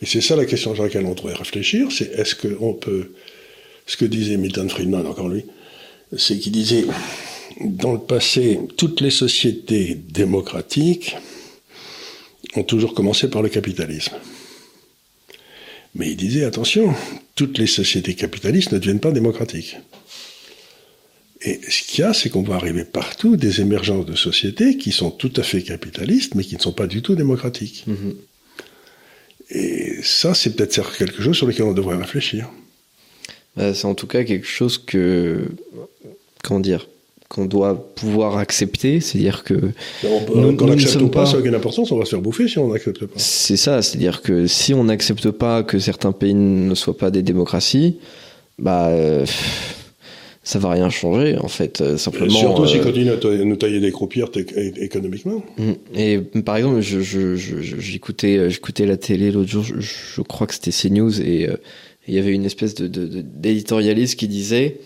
et c'est ça la question sur laquelle on devrait réfléchir, c'est est-ce qu'on peut... Ce que disait Milton Friedman, encore lui, c'est qu'il disait, dans le passé, toutes les sociétés démocratiques ont toujours commencé par le capitalisme. Mais il disait, attention, toutes les sociétés capitalistes ne deviennent pas démocratiques. Et ce qu'il y a, c'est qu'on va arriver partout des émergences de sociétés qui sont tout à fait capitalistes, mais qui ne sont pas du tout démocratiques. Mm-hmm. Et ça, c'est peut-être quelque chose sur lequel on devrait réfléchir. Bah, c'est en tout cas quelque chose que, comment dire, qu'on doit pouvoir accepter, c'est-à-dire que on, nous, n'accepte pas, ça a aucune importance, on va se faire bouffer si on n'accepte pas. C'est ça, c'est-à-dire que si on n'accepte pas que certains pays ne soient pas des démocraties, bah euh, ça va rien changer en fait euh, simplement surtout s'ils continuent à nous tailler des croupières économiquement mm. et par exemple j'écoutais j'écoutais la télé l'autre jour je, crois que c'était CNews et il y avait une espèce de d'éditorialiste qui disait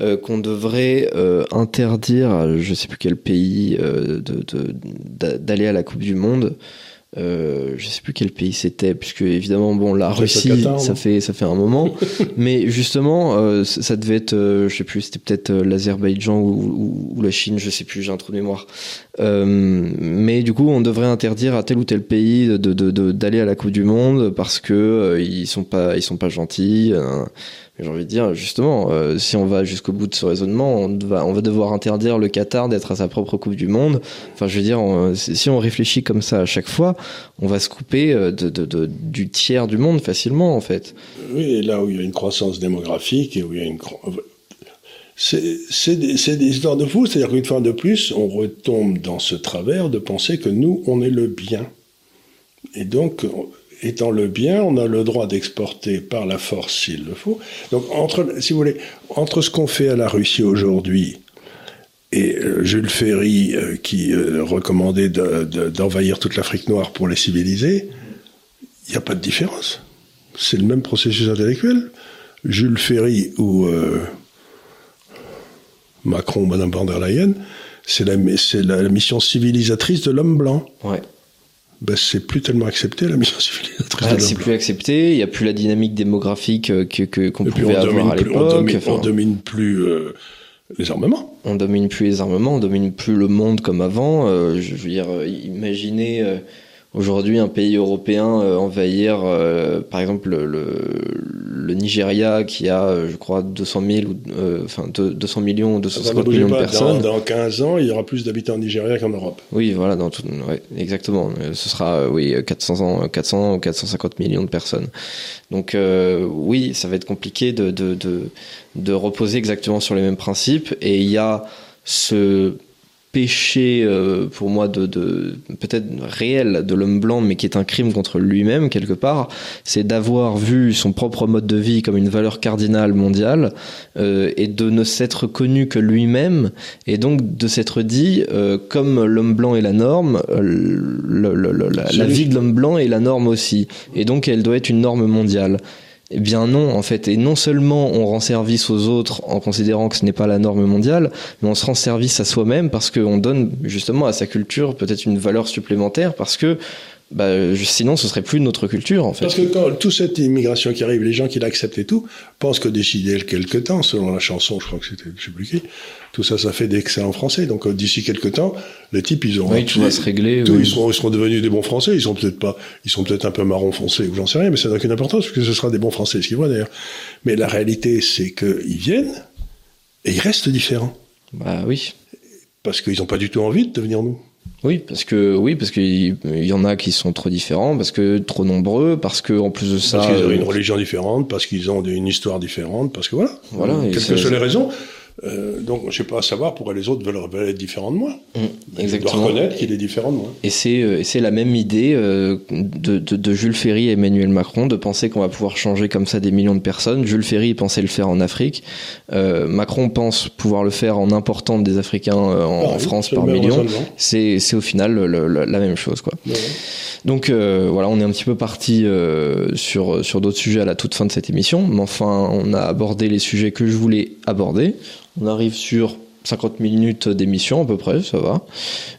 euh, qu'on devrait euh, interdire, je sais plus quel pays, euh, d'aller à la Coupe du Monde. Euh, je sais plus quel pays c'était, puisque évidemment, bon, la Russie, ça fait ça fait un moment, mais justement, ça devait être, je sais plus, c'était peut-être l'Azerbaïdjan ou, ou, la Chine, je sais plus, j'ai un trou de mémoire. mais du coup, on devrait interdire à tel ou tel pays de d'aller à la Coupe du Monde parce que ils sont pas ils sont pas gentils. J'ai envie de dire, justement, euh, si on va jusqu'au bout de ce raisonnement, on va, on va devoir interdire le Qatar d'être à sa propre Coupe du Monde. Enfin, je veux dire, si on réfléchit comme ça à chaque fois, on va se couper euh, de, du tiers du monde facilement, en fait. Oui, et là où il y a une croissance démographique et où il y a une c'est des, des, histoires de fou, c'est-à-dire qu'une fois de plus, on retombe dans ce travers de penser que nous, on est le bien. Et donc, étant le bien, on a le droit d'exporter par la force s'il le faut. Donc, entre, si vous voulez, entre ce qu'on fait à la Russie aujourd'hui et euh, Jules Ferry euh, qui euh, recommandait d'envahir toute l'Afrique noire pour les civiliser, il n'y a pas de différence. C'est le même processus intellectuel. Jules Ferry ou Macron ou Madame van der Leyen, c'est la, mission civilisatrice de l'homme blanc. Ben, c'est plus tellement accepté la mission civile. Ah, c'est plus accepté, il n'y a plus la dynamique démographique euh, que qu'on pouvait avoir à l'époque. On, domine, plus euh, les armements. On domine plus les armements, on domine plus le monde comme avant. Euh, je veux dire, imaginez aujourd'hui un pays européen euh, envahir, euh, par exemple, le, le, Nigeria qui a, euh, je crois, 200 000 ou enfin 200 millions ou 250 millions de personnes. Dans, 15 ans, il y aura plus d'habitants en Nigeria qu'en Europe. Oui, voilà, dans tout, ouais, exactement. Ce sera, oui, 400 ans, 400 ou 450 millions de personnes. Donc, oui, ça va être compliqué de, de, de, de reposer exactement sur les mêmes principes. Et il y a ce péché euh, pour moi de, de peut-être réel de l'homme blanc mais qui est un crime contre lui-même quelque part c'est d'avoir vu son propre mode de vie comme une valeur cardinale mondiale euh, et de ne s'être connu que lui-même et donc de s'être dit euh, comme l'homme blanc est la norme le, la, la vie de l'homme blanc est la norme aussi. Et donc elle doit être une norme mondiale eh bien non, en fait. Et non seulement on rend service aux autres en considérant que ce n'est pas la norme mondiale, mais on se rend service à soi-même parce qu'on donne justement à sa culture peut-être une valeur supplémentaire parce que bah, sinon ce serait plus notre culture en fait. Parce que quand toute cette immigration qui arrive, les gens qui l'acceptent et tout, pensent que d'ici quelques temps, selon la chanson, je crois que c'était, je sais plus qui, tout ça, ça fait d'excellents Français. Donc euh, d'ici quelques temps, les types, ils ont, oui, tout va se régler. Ils, seront, ils seront devenus des bons Français. Ils sont peut-être pas, ils sont peut-être un peu marron foncé ou j'en sais rien, mais ça n'a aucune importance parce que ce sera des bons Français, ce qu'ils voient d'ailleurs. Mais la réalité, c'est qu'ils viennent et ils restent différents. Bah oui. Parce qu'ils n'ont pas du tout envie de devenir nous. Oui, parce que oui, parce qu'il y en a qui sont trop différents, parce que trop nombreux, parce que en plus de ça, parce qu'ils ont une euh, religion différente, parce qu'ils ont une histoire différente, parce que voilà, voilà quelles que soient les raisons. Euh, donc, je sais pas à savoir pourquoi les autres veulent, être différents de moi. Mmh, exactement. Ils reconnaître qu'il est différent de moi. Et c'est euh, la même idée euh, de, de, de, Jules Ferry et Emmanuel Macron de penser qu'on va pouvoir changer comme ça des millions de personnes. Jules Ferry pensait le faire en Afrique. Euh, Macron pense pouvoir le faire en important des Africains en, ah France par million. C'est au final la même chose quoi. Donc voilà, on est un petit peu parti sur sur d'autres sujets à la toute fin de cette émission, mais enfin on a abordé les sujets que je voulais aborder. On arrive sur 50 minutes d'émission à peu près, ça va.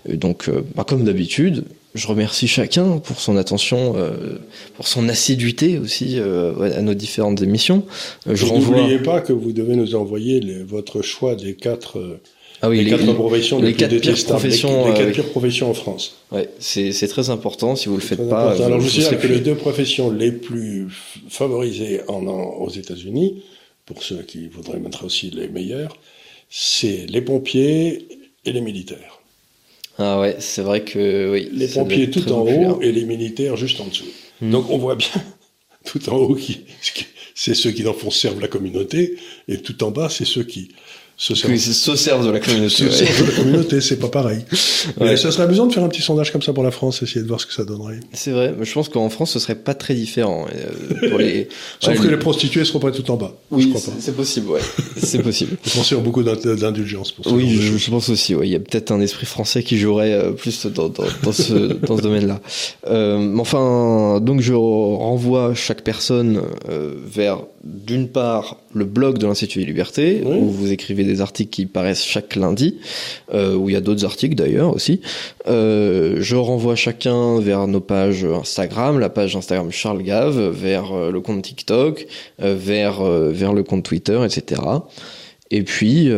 donc, euh, bah, comme d'habitude, je remercie chacun pour son attention, euh, pour son assiduité aussi euh, à nos différentes émissions. je N'oubliez pas que vous devez nous envoyer votre choix des quatre. Ah oui, les, quatre professions les, quatre pires professions, les, quatre pires professions en France. Ouais, c'est très important. Si vous le faites pas, alors je sais que les deux professions les plus favorisées en, aux États-Unis, pour ceux qui voudraient mettre aussi les meilleurs, c'est les pompiers et les militaires. Ah ouais, c'est vrai que oui. Les pompiers tout en haut et les militaires juste en dessous. Hmm. Donc on voit bien tout en haut qui, c'est ceux qui dans fond servent la communauté et tout en bas c'est ceux qui se servent, de la communauté. Se servent de la communauté, c'est pas pareil. Mais ça serait amusant de faire un petit sondage comme ça pour la France, essayer de voir ce que ça donnerait. C'est vrai, mais je pense qu'en France, ce serait pas très différent. Euh, pour les... Sauf que les... prostituées seront pas tout en bas. Oui, c'est possible, ouais. c'est possible. Les Français ont beaucoup d'indulgence pour ça. Oui, je, pense aussi, ouais. Il y a peut-être un esprit français qui jouerait euh, plus dans, dans, dans ce, dans ce domaine-là. Euh, enfin, donc je renvoie chaque personne euh, vers d'une part le blog de l'Institut des Libertés, où vous écrivez des articles qui paraissent chaque lundi, euh, où il y a d'autres articles d'ailleurs aussi. Euh, je renvoie chacun vers nos pages Instagram, la page Instagram Charles Gave, vers euh, le compte TikTok, vers, vers le compte Twitter, etc. Et puis,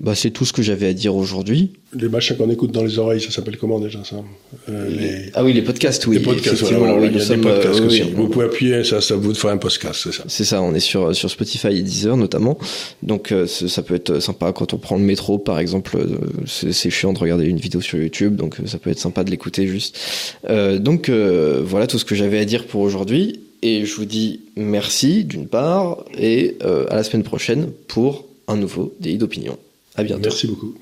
bah, c'est tout ce que j'avais à dire aujourd'hui les machins qu'on écoute dans les oreilles, ça s'appelle comment déjà ça euh, les... Ah oui, les podcasts, oui. Les podcasts, voilà, il y a des podcasts euh, aussi. vous pouvez appuyer, ça, ça vous faire un podcast, c'est ça. C'est ça, on est sur, sur Spotify et Deezer notamment. Donc euh, ça peut être sympa quand on prend le métro, par exemple. c'est chiant de regarder une vidéo sur YouTube, donc ça peut être sympa de l'écouter juste. donc voilà tout ce que j'avais à dire pour aujourd'hui. Et je vous dis merci d'une part, et à la semaine prochaine pour un nouveau délit d'opinion. À bientôt. Merci beaucoup.